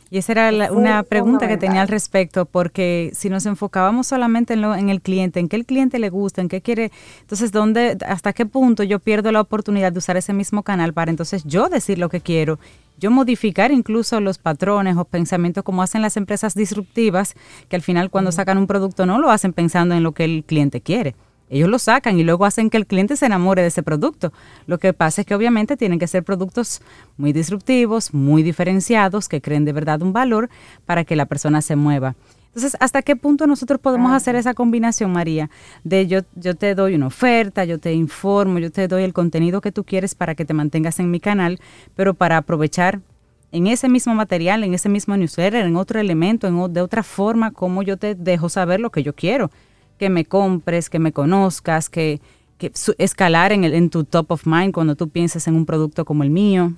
Y esa era una pregunta que tenía al respecto, porque si nos enfocábamos solamente en, lo, en el cliente, en qué el cliente le gusta, en qué quiere, entonces ¿dónde, hasta qué punto yo pierdo la oportunidad de usar ese mismo canal para entonces yo decir lo que quiero, yo modificar incluso los patrones o pensamientos como hacen las empresas disruptivas, que al final cuando sacan un producto no lo hacen pensando en lo que el cliente quiere ellos lo sacan y luego hacen que el cliente se enamore de ese producto. Lo que pasa es que obviamente tienen que ser productos muy disruptivos, muy diferenciados, que creen de verdad un valor para que la persona se mueva. Entonces, ¿hasta qué punto nosotros podemos hacer esa combinación, María? De yo, yo te doy una oferta, yo te informo, yo te doy el contenido que tú quieres para que te mantengas en mi canal, pero para aprovechar en ese mismo material, en ese mismo newsletter, en otro elemento, en, de otra forma, cómo yo te dejo saber lo que yo quiero que me compres, que me conozcas, que, que escalar en, el, en tu top of mind cuando tú piensas en un producto como el mío.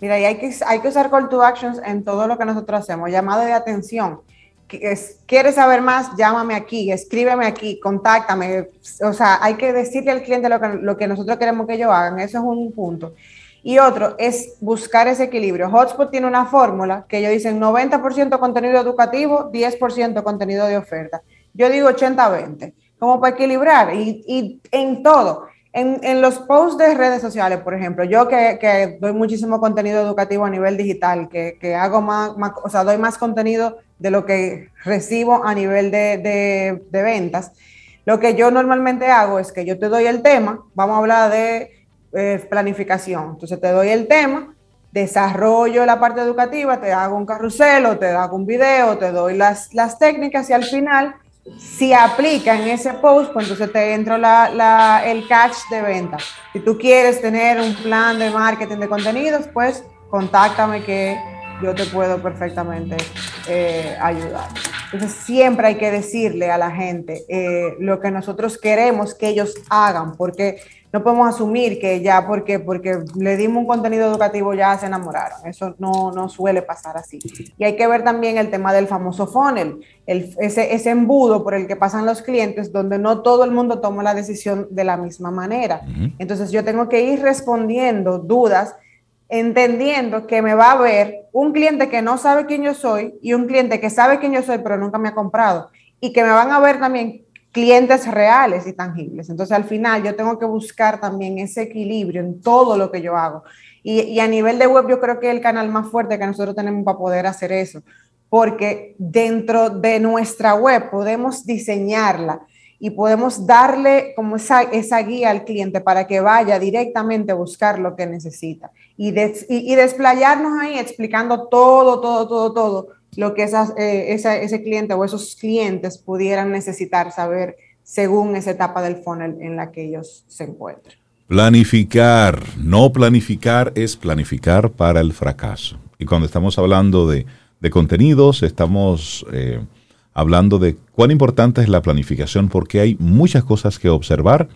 Mira, y hay que, hay que usar call to actions en todo lo que nosotros hacemos, llamado de atención. ¿Quieres saber más? Llámame aquí, escríbeme aquí, contáctame. O sea, hay que decirle al cliente lo que, lo que nosotros queremos que ellos hagan. Eso es un punto. Y otro es buscar ese equilibrio. Hotspot tiene una fórmula que ellos dicen 90% contenido educativo, 10% contenido de oferta. Yo digo 80-20, como para equilibrar y, y en todo. En, en, los posts de redes sociales, por ejemplo, yo que, que doy muchísimo contenido educativo a nivel digital, que, que hago más, más, o sea, doy más contenido de lo que recibo a nivel de, de, de ventas, lo que yo normalmente hago es que yo te doy el tema, vamos a hablar de eh, planificación. Entonces te doy el tema, desarrollo la parte educativa, te hago un carrusel o te hago un video, te doy las, las técnicas y al final, si aplica en ese post, pues entonces te la, el catch de venta. Si tú quieres tener un plan de marketing de contenidos, pues contáctame que yo te puedo perfectamente eh, ayudar. Entonces siempre hay que decirle a la gente eh, lo que nosotros queremos que ellos hagan, porque no podemos asumir que ya porque, porque le dimos un contenido educativo ya se enamoraron. Eso no, no suele pasar así. Y hay que ver también el tema del famoso funnel, el, ese, ese embudo por el que pasan los clientes, donde no todo el mundo toma la decisión de la misma manera. Entonces yo tengo que ir respondiendo dudas entendiendo que me va a ver un cliente que no sabe quién yo soy y un cliente que sabe quién yo soy pero nunca me ha comprado y que me van a ver también clientes reales y tangibles. Entonces, al final, yo tengo que buscar también ese equilibrio en todo lo que yo hago. Y, a nivel de web, yo creo que el canal más fuerte que nosotros tenemos para poder hacer eso, porque dentro de nuestra web podemos diseñarla y podemos darle como esa, esa guía al cliente para que vaya directamente a buscar lo que necesita y, des, y, y desplayarnos ahí explicando todo, todo, todo, todo lo que esas, eh, esa, ese cliente o esos clientes pudieran necesitar saber según esa etapa del funnel en la que ellos se encuentran. Planificar, no planificar es planificar para el fracaso. Y cuando estamos hablando de, de contenidos, estamos eh, hablando de cuán importante es la planificación porque hay muchas cosas que observar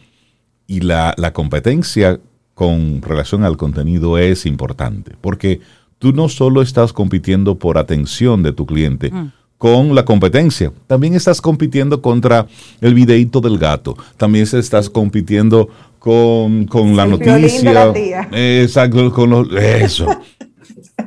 y la, la competencia con relación al contenido es importante. Porque tú no solo estás compitiendo por atención de tu cliente, mm. con la competencia. También estás compitiendo contra el videíto del gato. También estás compitiendo con, con la noticia. La exacto, con los, eso. [LAUGHS]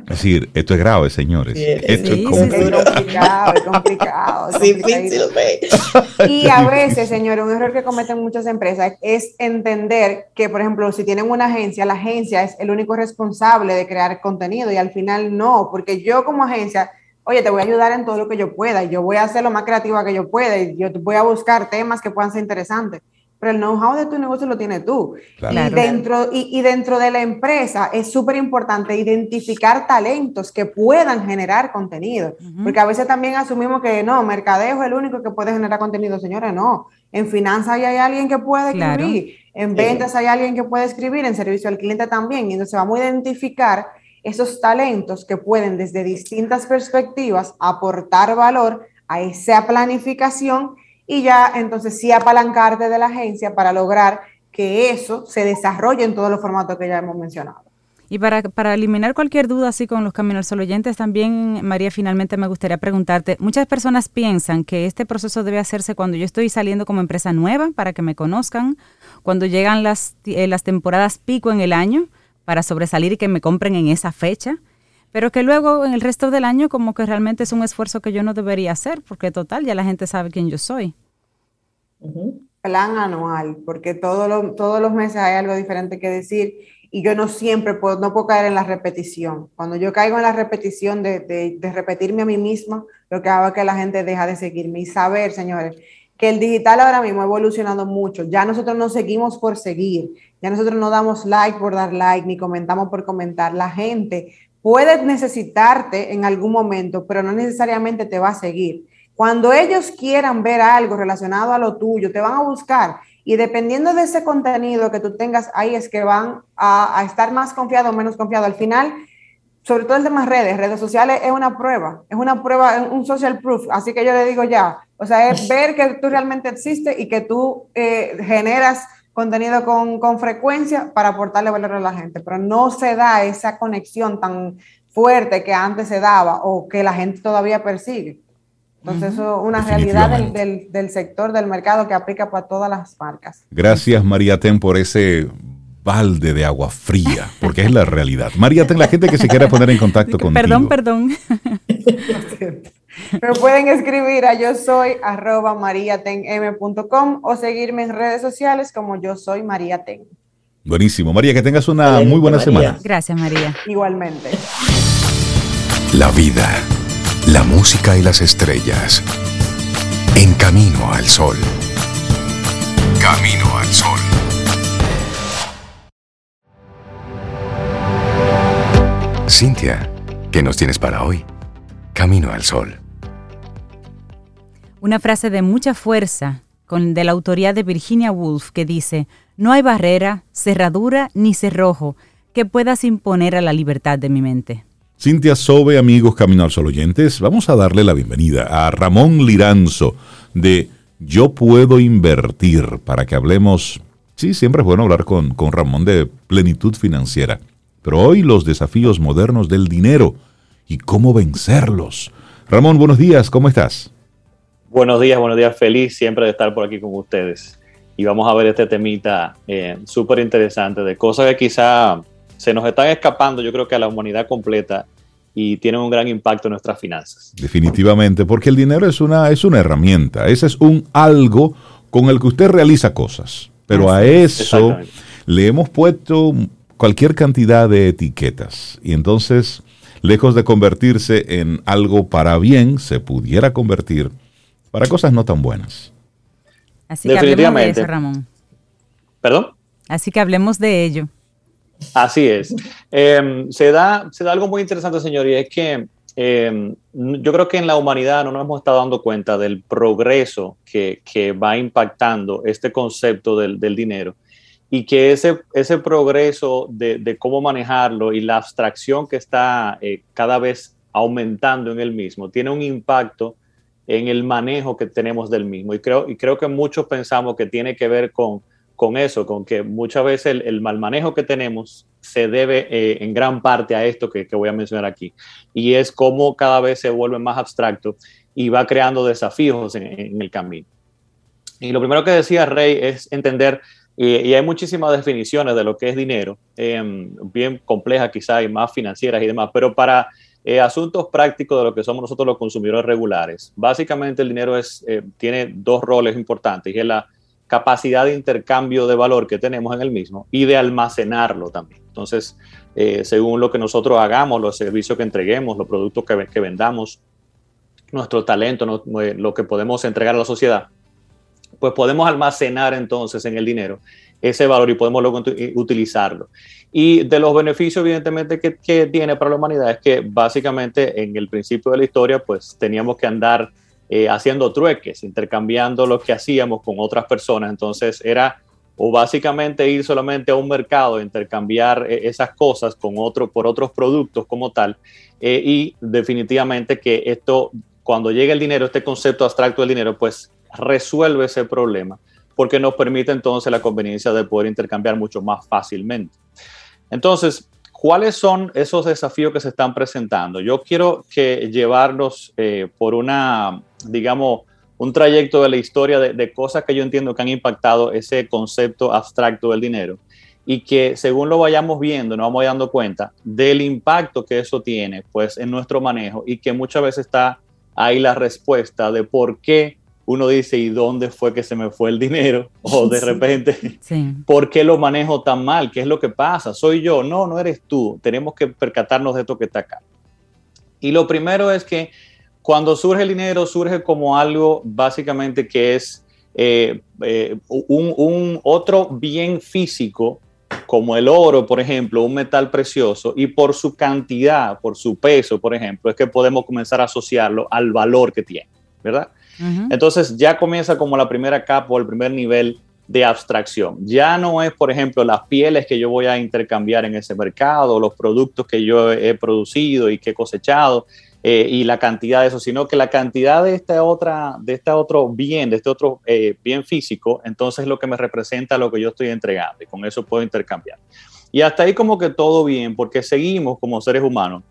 Es decir, esto es grave, señores. Sí, esto sí, es complicado. Es complicado, es complicado. Es y a veces, señores, un error que cometen muchas empresas es entender que, por ejemplo, si tienen una agencia, la agencia es el único responsable de crear contenido y al final no, porque yo como agencia, oye, te voy a ayudar en todo lo que yo pueda y yo voy a hacer lo más creativa que yo pueda y yo voy a buscar temas que puedan ser interesantes pero el know-how de tu negocio lo tienes tú. Y, dentro, y, y, dentro de la empresa es súper importante identificar talentos que puedan generar contenido, porque a veces también asumimos que no, mercadeo es el único que puede generar contenido, señores, no. En finanzas hay alguien que puede escribir, en ventas hay alguien que puede escribir, en servicio al cliente también, y entonces vamos a identificar esos talentos que pueden desde distintas perspectivas aportar valor a esa planificación y ya entonces sí apalancarte de la agencia para lograr que eso se desarrolle en todos los formatos que ya hemos mencionado. Y para, para eliminar cualquier duda así con los caminos solo oyentes, también, María, finalmente me gustaría preguntarte, muchas personas piensan que este proceso debe hacerse cuando yo estoy saliendo como empresa nueva para que me conozcan, cuando llegan las, eh, las temporadas pico en el año para sobresalir y que me compren en esa fecha pero que luego en el resto del año como que realmente es un esfuerzo que yo no debería hacer, porque total, ya la gente sabe quién yo soy. Plan anual, porque todo lo, todos los meses hay algo diferente que decir y yo no siempre puedo, no puedo caer en la repetición. Cuando yo caigo en la repetición de, de, de repetirme a mí misma, lo que hago es que la gente deja de seguirme y saber, señores, que el digital ahora mismo ha evolucionado mucho. Ya nosotros no seguimos por seguir, ya nosotros no damos like por dar like, ni comentamos por comentar. La gente puede necesitarte en algún momento, pero no necesariamente te va a seguir. Cuando ellos quieran ver algo relacionado a lo tuyo, te van a buscar. Y dependiendo de ese contenido que tú tengas ahí, es que van a, a estar más confiados o menos confiados. Al final, sobre todo el tema redes, redes sociales es una prueba, es una prueba, un social proof. Así que yo le digo ya, o sea, es ver que tú realmente existes y que tú eh, generas contenido con, con, frecuencia para aportarle valor a la gente, pero no se da esa conexión tan fuerte que antes se daba o que la gente todavía persigue. Entonces, eso es una realidad del, del, del, sector del mercado que aplica para todas las marcas. Gracias, María Ten, por ese balde de agua fría, porque es la realidad. María, ten la gente que se quiera poner en contacto [LAUGHS] contigo. Perdón, [LAUGHS] perdón. Me pueden escribir a yo soy arroba mariatenm.com o seguirme en redes sociales como yo soy María Ten. Buenísimo. María, que tengas una muy buena semana. Gracias, María. Igualmente. La vida, la música y las estrellas. En camino al sol. Camino al sol. Cintia, ¿qué nos tienes para hoy? Camino al Sol. Una frase de mucha fuerza con, de la autoría de Virginia Woolf que dice, no hay barrera, cerradura ni cerrojo que puedas imponer a la libertad de mi mente. Cintia Sobe, amigos Camino al Sol oyentes, vamos a darle la bienvenida a Ramón Liranzo de Yo Puedo Invertir para que hablemos, sí, siempre es bueno hablar con, con Ramón de plenitud financiera. Pero hoy los desafíos modernos del dinero y cómo vencerlos. Ramón, buenos días, ¿cómo estás? Buenos días, buenos días, feliz siempre de estar por aquí con ustedes. Y vamos a ver este temita eh, súper interesante de cosas que quizá se nos están escapando, yo creo que a la humanidad completa y tienen un gran impacto en nuestras finanzas. Definitivamente, porque el dinero es una, es una herramienta, ese es un algo con el que usted realiza cosas, pero a eso le hemos puesto cualquier cantidad de etiquetas. Y entonces, lejos de convertirse en algo para bien, se pudiera convertir para cosas no tan buenas. Así que hablemos de eso, Ramón. ¿Perdón? Así que hablemos de ello. Así es. Em, se, da, se da algo muy interesante, señor, y es que em, yo creo que en la humanidad no nos hemos estado dando cuenta del progreso que, que va impactando este concepto del, del dinero y que ese, ese progreso de, cómo manejarlo y la abstracción que está eh, cada vez aumentando en el mismo tiene un impacto en el manejo que tenemos del mismo. Y creo, y creo que muchos pensamos que tiene que ver con, con eso, con que muchas veces el, mal manejo que tenemos se debe eh, en gran parte a esto que, voy a mencionar aquí. Y es cómo cada vez se vuelve más abstracto y va creando desafíos en, el camino. Y lo primero que decía Rey es entender y, hay muchísimas definiciones de lo que es dinero, em, bien complejas quizá y más financieras y demás, pero para eh, asuntos prácticos de lo que somos nosotros los consumidores regulares, básicamente el dinero es, eh, tiene dos roles importantes es la capacidad de intercambio de valor que tenemos en el mismo y de almacenarlo también. Entonces, eh, según lo que nosotros hagamos, los servicios que entreguemos, los productos que vendamos, nuestro talento, lo que podemos entregar a la sociedad, pues podemos almacenar entonces en el dinero ese valor y podemos luego utilizarlo. Y de los beneficios, evidentemente, que, tiene para la humanidad es que básicamente en el principio de la historia, pues teníamos que andar eh, haciendo trueques, intercambiando lo que hacíamos con otras personas. Entonces era o básicamente ir solamente a un mercado, intercambiar eh, esas cosas con otro, por otros productos como tal. Eh, y definitivamente que esto, cuando llega el dinero, este concepto abstracto del dinero, pues resuelve ese problema porque nos permite entonces la conveniencia de poder intercambiar mucho más fácilmente. Entonces, ¿cuáles son esos desafíos que se están presentando? Yo quiero que llevarnos eh, por una, digamos, un trayecto de la historia de, de, cosas que yo entiendo que han impactado ese concepto abstracto del dinero y que según lo vayamos viendo, nos vamos dando cuenta del impacto que eso tiene pues en nuestro manejo y que muchas veces está ahí la respuesta de por qué uno dice, ¿y dónde fue que se me fue el dinero? [LAUGHS] O de repente, ¿por qué lo manejo tan mal? ¿Qué es lo que pasa? ¿Soy yo? No, no eres tú. Tenemos que percatarnos de esto que está acá. Y lo primero es que cuando surge el dinero, surge como algo básicamente que es eh, eh, un, un otro bien físico, como el oro, por ejemplo, un metal precioso, y por su cantidad, por su peso, por ejemplo, es que podemos comenzar a asociarlo al valor que tiene, ¿verdad? Entonces ya comienza como la primera capa o el primer nivel de abstracción. Ya no es, por ejemplo, las pieles que yo voy a intercambiar en ese mercado, los productos que yo he producido y que he cosechado, eh, y la cantidad de eso, sino que la cantidad de esta otra, de este otro bien, de este otro eh, bien físico, entonces es lo que me representa lo que yo estoy entregando y con eso puedo intercambiar. Y hasta ahí como que todo bien, porque seguimos como seres humanos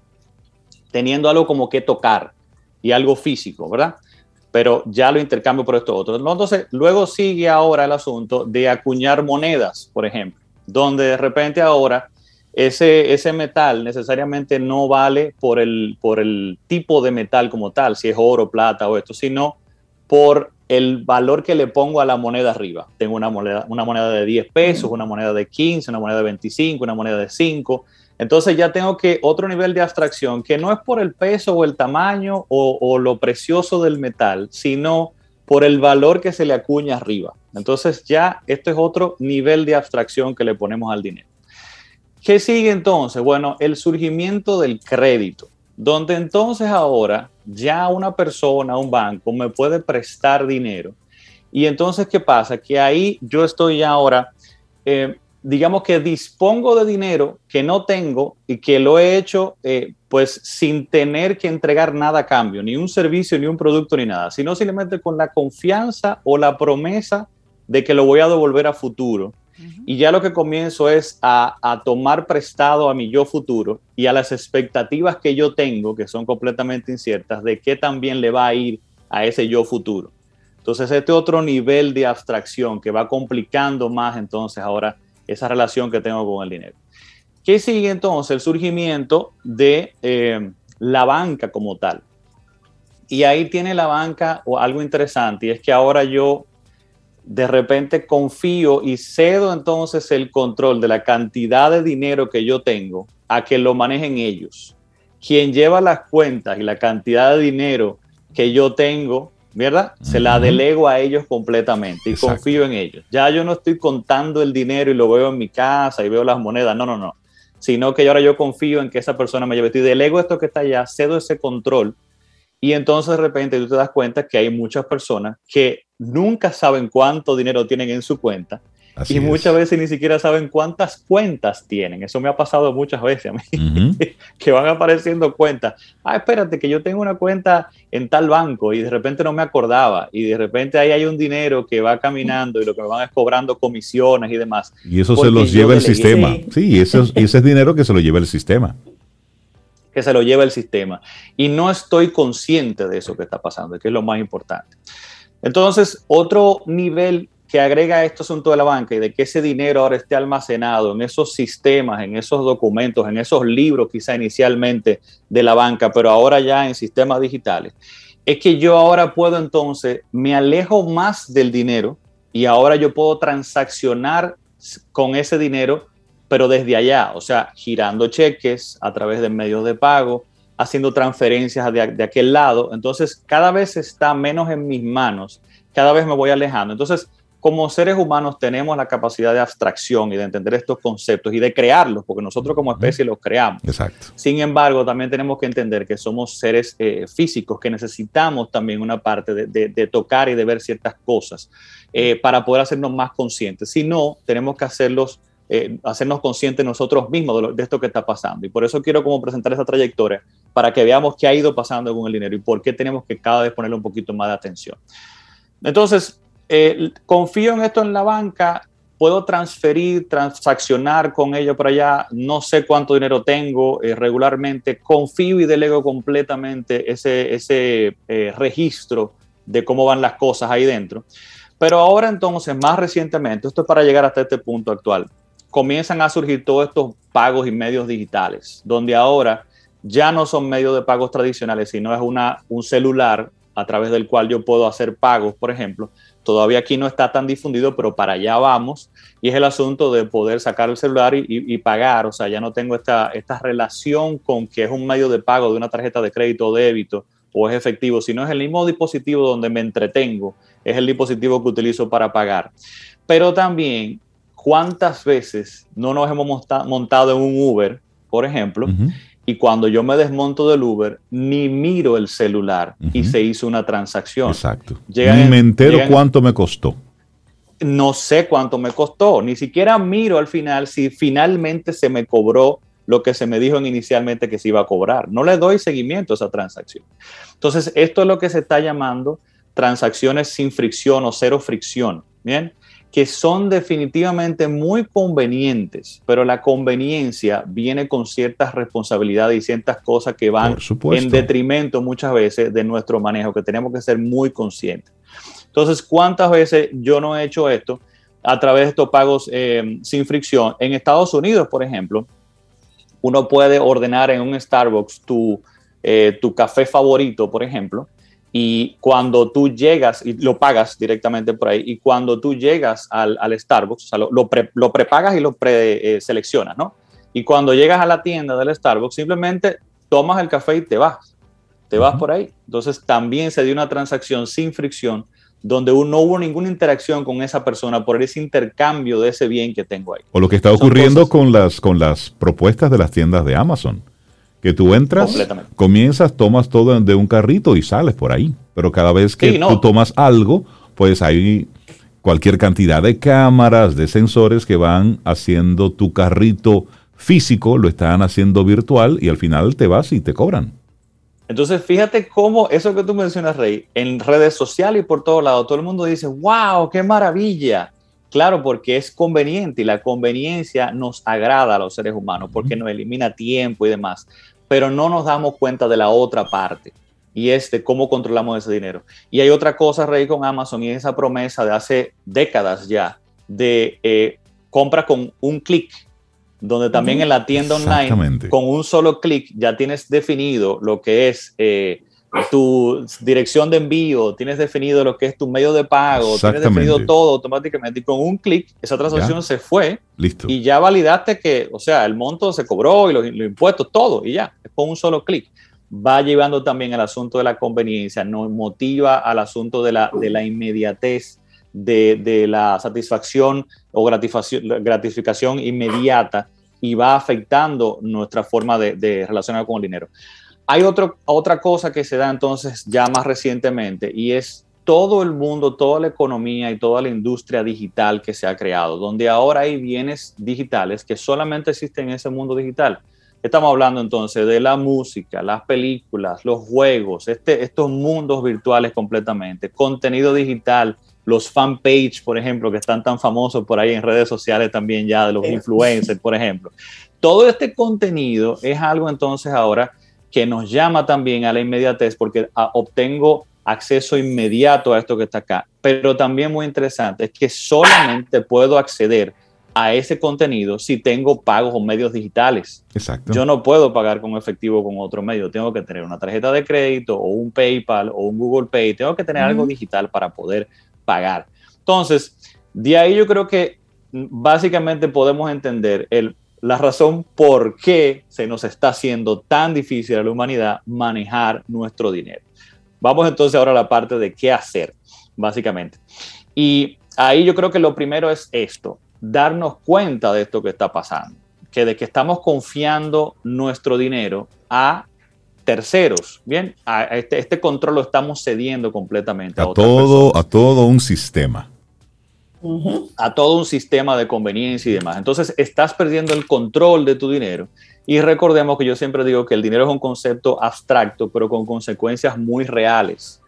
teniendo algo como que tocar y algo físico, ¿verdad? Pero ya lo intercambio por esto otro. Entonces, luego sigue ahora el asunto de acuñar monedas, por ejemplo, donde de repente ahora ese, ese metal necesariamente no vale por el, por el tipo de metal como tal, si es oro, plata o esto, sino por el valor que le pongo a la moneda arriba. Tengo una moneda, una moneda de 10 pesos, una moneda de 15, una moneda de 25, una moneda de 5. Entonces ya tengo que otro nivel de abstracción que no es por el peso o el tamaño o, lo precioso del metal, sino por el valor que se le acuña arriba. Entonces ya esto es otro nivel de abstracción que le ponemos al dinero. ¿Qué sigue entonces? Bueno, el surgimiento del crédito, donde entonces ahora ya una persona, un banco, me puede prestar dinero. Y entonces, ¿qué pasa? Que ahí yo estoy ahora, eh, digamos que dispongo de dinero que no tengo y que lo he hecho eh, pues sin tener que entregar nada a cambio, ni un servicio, ni un producto, ni nada, sino simplemente con la confianza o la promesa de que lo voy a devolver a futuro y ya lo que comienzo es a, tomar prestado a mi yo futuro y a las expectativas que yo tengo, que son completamente inciertas, de qué también le va a ir a ese yo futuro. Entonces, este otro nivel de abstracción que va complicando más entonces ahora esa relación que tengo con el dinero. ¿Qué sigue entonces? El surgimiento de eh, la banca como tal. Y ahí tiene la banca algo interesante, y es que ahora yo de repente confío y cedo entonces el control de la cantidad de dinero que yo tengo a que lo manejen ellos. Quien lleva las cuentas y la cantidad de dinero que yo tengo, ¿verdad? Se la delego a ellos completamente y confío en ellos. Ya yo no estoy contando el dinero y lo veo en mi casa y veo las monedas, no, no, no. Sino que ahora yo confío en que esa persona me lleve. Y delego esto que está allá, cedo ese control y entonces de repente tú te das cuenta que hay muchas personas que nunca saben cuánto dinero tienen en su cuenta y muchas veces ni siquiera saben cuántas cuentas tienen. Eso me ha pasado muchas veces a mí, [LAUGHS] que van apareciendo cuentas. Ah, espérate, que yo tengo una cuenta en tal banco y de repente no me acordaba y de repente ahí hay un dinero que va caminando y lo que me van es cobrando comisiones y demás. Y eso se los lleva el sistema. Sí, ese es dinero que se lo lleva el sistema que se lo lleva el sistema. Y no estoy consciente de eso que está pasando, que es lo más importante. Entonces, otro nivel que agrega este asunto de la banca y de que ese dinero ahora esté almacenado en esos sistemas, en esos documentos, en esos libros quizá inicialmente de la banca, pero ahora ya en sistemas digitales, es que yo ahora puedo entonces, me alejo más del dinero y ahora yo puedo transaccionar con ese dinero pero desde allá, o sea, girando cheques a través de medios de pago, haciendo transferencias de, de, aquel lado. Entonces, cada vez está menos en mis manos, cada vez me voy alejando. Entonces, como seres humanos tenemos la capacidad de abstracción y de entender estos conceptos y de crearlos, porque nosotros como especie los creamos. Exacto. Sin embargo, también tenemos que entender que somos seres eh, físicos, que necesitamos también una parte de, de, tocar y de ver ciertas cosas eh, para poder hacernos más conscientes. Si no, tenemos que hacerlos eh, hacernos conscientes nosotros mismos de, esto que está pasando. Y por eso quiero como presentar esa trayectoria para que veamos qué ha ido pasando con el dinero y por qué tenemos que cada vez ponerle un poquito más de atención. Entonces, eh, confío en esto en la banca, puedo transferir, transaccionar con ello por allá, no sé cuánto dinero tengo eh, regularmente, confío y delego completamente ese, ese registro de cómo van las cosas ahí dentro. Pero ahora entonces, más recientemente, esto es para llegar hasta este punto actual, comienzan a surgir todos estos pagos y medios digitales, donde ahora ya no son medios de pagos tradicionales, sino es una, un celular a través del cual yo puedo hacer pagos, por ejemplo. Todavía aquí no está tan difundido, pero para allá vamos. Y es el asunto de poder sacar el celular y, pagar. O sea, ya no tengo esta, esta relación con que es un medio de pago de una tarjeta de crédito o débito o es efectivo, sino es el mismo dispositivo donde me entretengo, es el dispositivo que utilizo para pagar. Pero también ¿Cuántas veces no nos hemos montado en un Uber, por ejemplo, y cuando yo me desmonto del Uber, ni miro el celular y se hizo una transacción? Exacto. ni me entero cuánto me costó. no sé cuánto me costó, ni siquiera miro al final si finalmente se me cobró lo que se me dijo inicialmente que se iba a cobrar. No le doy seguimiento a esa transacción. Entonces, esto es lo que se está llamando transacciones sin fricción o cero fricción, ¿bien? Que son definitivamente muy convenientes, pero la conveniencia viene con ciertas responsabilidades y ciertas cosas que van en detrimento muchas veces de nuestro manejo, que tenemos que ser muy conscientes. Entonces, ¿cuántas veces yo no he hecho esto a través de estos pagos eh, sin fricción? En Estados Unidos, por ejemplo, uno puede ordenar en un Starbucks tu, eh, tu café favorito, por ejemplo, y cuando tú llegas y lo pagas directamente por ahí, y cuando tú llegas al, al Starbucks, o sea, lo, lo, prepagas y lo preseleccionas, ¿no? Y cuando llegas a la tienda del Starbucks, simplemente tomas el café y te vas. Te vas por ahí. Entonces también se dio una transacción sin fricción donde no hubo ninguna interacción con esa persona por ese intercambio de ese bien que tengo ahí. O lo que está ocurriendo con las, con las propuestas de las tiendas de Amazon que tú entras, comienzas, tomas todo de un carrito y sales por ahí. Pero cada vez que tú tomas algo, pues hay cualquier cantidad de cámaras, de sensores que van haciendo tu carrito físico, lo están haciendo virtual y al final te vas y te cobran. Entonces, fíjate cómo eso que tú mencionas, Rey, en redes sociales y por todos lados, todo el mundo dice, wow, qué maravilla. Claro, porque es conveniente y la conveniencia nos agrada a los seres humanos porque nos elimina tiempo y demás pero no nos damos cuenta de la otra parte y es de cómo controlamos ese dinero. Y hay otra cosa, Rey, con Amazon y esa promesa de hace décadas ya de eh, compra con un clic, donde también en la tienda online, con un solo clic, ya tienes definido lo que es eh, tu dirección de envío, tienes definido lo que es tu medio de pago, tienes definido todo automáticamente y con un clic esa transacción se fue Listo. y ya validaste que, o sea, el monto se cobró y los, impuestos, todo y ya, es con un solo clic. Va llevando también el asunto de la conveniencia, nos motiva al asunto de la, de la inmediatez, de, de la satisfacción o gratificación, gratificación inmediata y va afectando nuestra forma de, de relacionar con el dinero. Hay otro, otra cosa que se da entonces ya más recientemente y es todo el mundo, toda la economía y toda la industria digital que se ha creado, donde ahora hay bienes digitales que solamente existen en ese mundo digital. Estamos hablando entonces de la música, las películas, los juegos, este, estos mundos virtuales completamente, contenido digital, los fanpage, por ejemplo, que están tan famosos por ahí en redes sociales también ya, de los influencers, por ejemplo. Todo este contenido es algo entonces ahora que nos llama también a la inmediatez porque ah, obtengo acceso inmediato a esto que está acá. Pero también muy interesante es que solamente puedo acceder a ese contenido si tengo pagos o medios digitales. Exacto. Yo no puedo pagar con efectivo con otro medio. Tengo que tener una tarjeta de crédito o un PayPal o un Google Pay. Tengo que tener algo digital para poder pagar. Entonces, de ahí yo creo que básicamente podemos entender el la razón por qué se nos está haciendo tan difícil a la humanidad manejar nuestro dinero. Vamos entonces ahora a la parte de qué hacer, básicamente. Y ahí yo creo que lo primero es esto, darnos cuenta de esto que está pasando, que de que estamos confiando nuestro dinero a terceros, bien, a este, este control lo estamos cediendo completamente a, todo, a todo un sistema a todo un sistema de conveniencia y demás. Entonces estás perdiendo el control de tu dinero. Y recordemos que yo siempre digo que el dinero es un concepto abstracto, pero con consecuencias muy reales.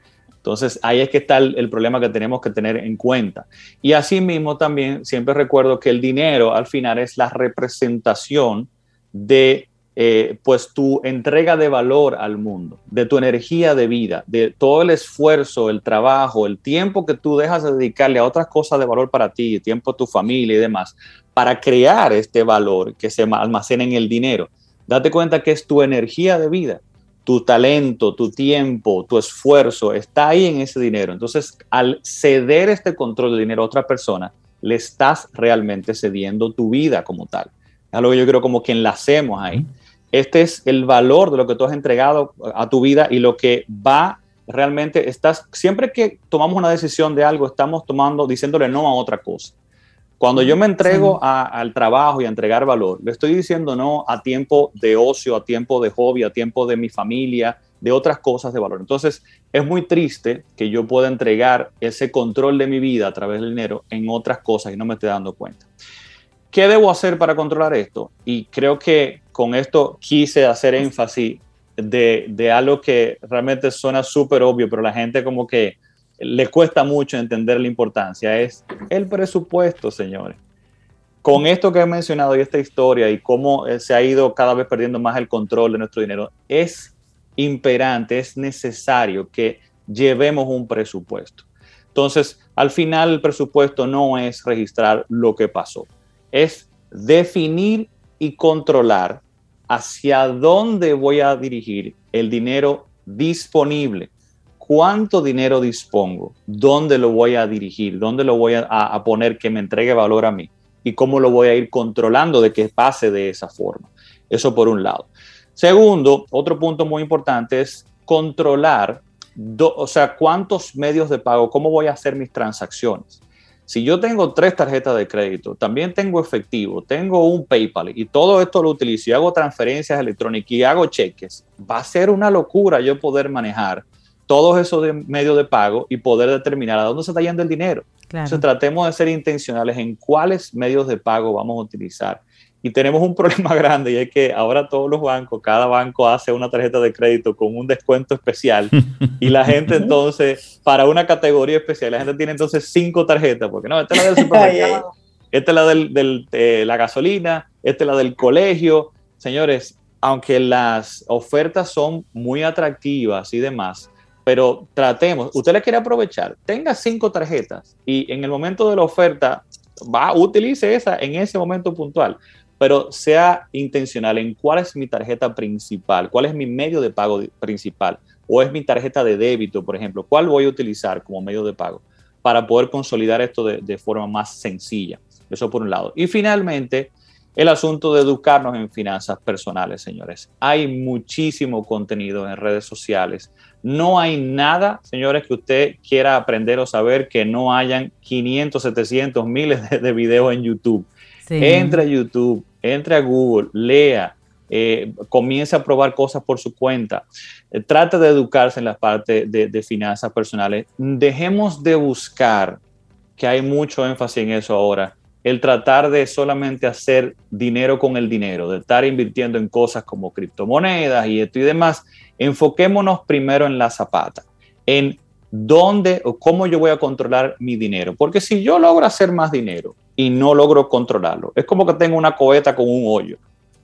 Entonces ahí es que está el, problema que tenemos que tener en cuenta. Y asimismo también siempre recuerdo que el dinero al final es la representación de eh, pues tu entrega de valor al mundo, de tu energía de vida, de todo el esfuerzo, el trabajo, el tiempo que tú dejas de dedicarle a otras cosas de valor para ti, tiempo a tu familia y demás, para crear este valor que se almacena en el dinero. Date cuenta que es tu energía de vida, tu talento, tu tiempo, tu esfuerzo está ahí en ese dinero. Entonces, al ceder este control de dinero a otra persona, le estás realmente cediendo tu vida como tal. Es algo que yo creo como que enlacemos ahí. Este es el valor de lo que tú has entregado a tu vida y lo que va realmente, estás, siempre que tomamos una decisión de algo, estamos tomando, diciéndole no a otra cosa. Cuando yo me entrego al trabajo y a entregar valor, le estoy diciendo no a tiempo de ocio, a tiempo de hobby, a tiempo de mi familia, de otras cosas de valor. Entonces, es muy triste que yo pueda entregar ese control de mi vida a través del dinero en otras cosas y no me esté dando cuenta. ¿Qué debo hacer para controlar esto? Y creo que con esto quise hacer énfasis de, de algo que realmente suena súper obvio, pero la gente como que le cuesta mucho entender la importancia, es el presupuesto, señores. Con esto que he mencionado y esta historia y cómo eh, se ha ido cada vez perdiendo más el control de nuestro dinero, es imperante, es necesario que llevemos un presupuesto. Entonces, al final el presupuesto no es registrar lo que pasó, es definir y controlar hacia dónde voy a dirigir el dinero disponible cuánto dinero dispongo, dónde lo voy a dirigir, dónde lo voy a, poner que me entregue valor a mí y cómo lo voy a ir controlando de que pase de esa forma. Eso por un lado. Segundo, otro punto muy importante es controlar, o sea, cuántos medios de pago, cómo voy a hacer mis transacciones. Si yo tengo tres tarjetas de crédito, también tengo efectivo, tengo un PayPal y todo esto lo utilizo y hago transferencias electrónicas y hago cheques, va a ser una locura yo poder manejar todos esos medios de pago y poder determinar a dónde se está yendo el dinero. Entonces tratemos de ser intencionales en cuáles medios de pago vamos a utilizar. Y tenemos un [LAUGHS] problema grande y es que ahora todos los bancos, cada banco hace una tarjeta de crédito con un descuento especial y la gente [LAUGHS] entonces, para una categoría especial, la gente tiene entonces cinco tarjetas, porque no, esta es la del [LAUGHS] supermercado, esta es la de eh, la gasolina, esta es la del colegio. Señores, aunque las ofertas son muy atractivas y demás, pero tratemos, usted le quiere aprovechar, tenga cinco tarjetas y en el momento de la oferta, va, utilice esa en ese momento puntual, pero sea intencional en cuál es mi tarjeta principal, cuál es mi medio de pago principal, o es mi tarjeta de débito, por ejemplo, cuál voy a utilizar como medio de pago para poder consolidar esto de, forma más sencilla. Eso por un lado. Y finalmente, el asunto de educarnos en finanzas personales, señores. Hay muchísimo contenido en redes sociales no hay nada, señores, que usted quiera aprender o saber que no hayan 500, 700, miles de, videos en YouTube. Entre a YouTube, entre a Google, lea, eh, comience a probar cosas por su cuenta. Eh, trate de educarse en la parte de, de finanzas personales. Dejemos de buscar, que hay mucho énfasis en eso ahora, el tratar de solamente hacer dinero con el dinero, de estar invirtiendo en cosas como criptomonedas y esto y demás, enfoquémonos primero en la zapata, en dónde o cómo yo voy a controlar mi dinero. Porque si yo logro hacer más dinero y no logro controlarlo, es como que tengo una coheta con un hoyo.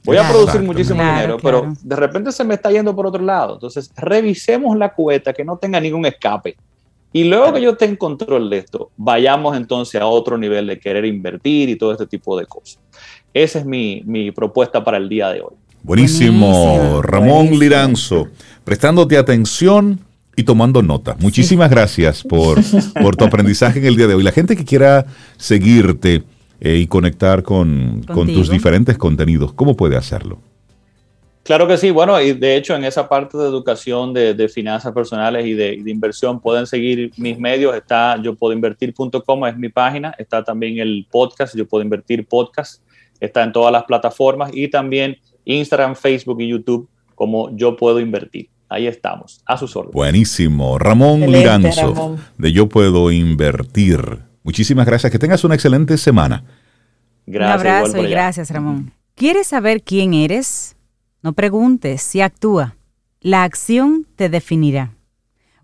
Voy a producir muchísimo dinero, pero de repente se me está yendo por otro lado. Entonces, revisemos la cubeta que no tenga ningún escape. Y luego que yo tenga control de esto, vayamos entonces a otro nivel de querer invertir y todo este tipo de cosas. Esa es mi, propuesta para el día de hoy. Buenísimo, Ramón Liranzo, prestándote atención y tomando nota. Muchísimas [LAUGHS] gracias por, por, tu aprendizaje en el día de hoy. La gente que quiera seguirte eh, y conectar con, con tus diferentes contenidos, ¿cómo puede hacerlo? Claro que sí, bueno, y de hecho en esa parte de educación de, finanzas personales y de, inversión pueden seguir mis medios, está yo puedo invertir.com, es mi página, está también el podcast, yo puedo invertir podcast, está en todas las plataformas y también Instagram, Facebook y YouTube como yo puedo invertir. Ahí estamos, a sus órdenes. Buenísimo. Ramón Liranzo, de Yo Puedo Invertir. Muchísimas gracias. Que tengas una excelente semana. Gracias. Un abrazo y gracias, Ramón. ¿Quieres saber quién eres? No preguntes, si actúa. La acción te definirá.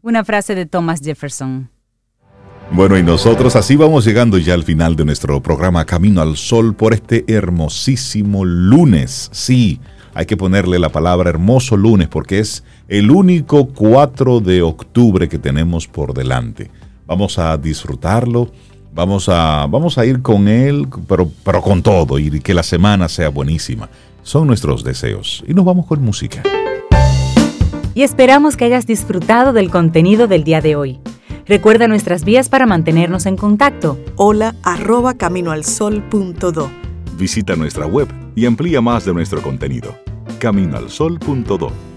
Una frase de Thomas Jefferson. Bueno, y nosotros así vamos llegando ya al final de nuestro programa Camino al Sol por este hermosísimo lunes. Sí, hay que ponerle la palabra hermoso lunes porque es el único 4 de octubre que tenemos por delante. Vamos a disfrutarlo, vamos a, vamos a ir con él, pero, pero con todo y que la semana sea buenísima son nuestros deseos. Y nos vamos con música. Y esperamos que hayas disfrutado del contenido del día de hoy. Recuerda nuestras vías para mantenernos en contacto. Hola arroba caminoalsol.do. Visita nuestra web y amplía más de nuestro contenido. Caminoalsol.do.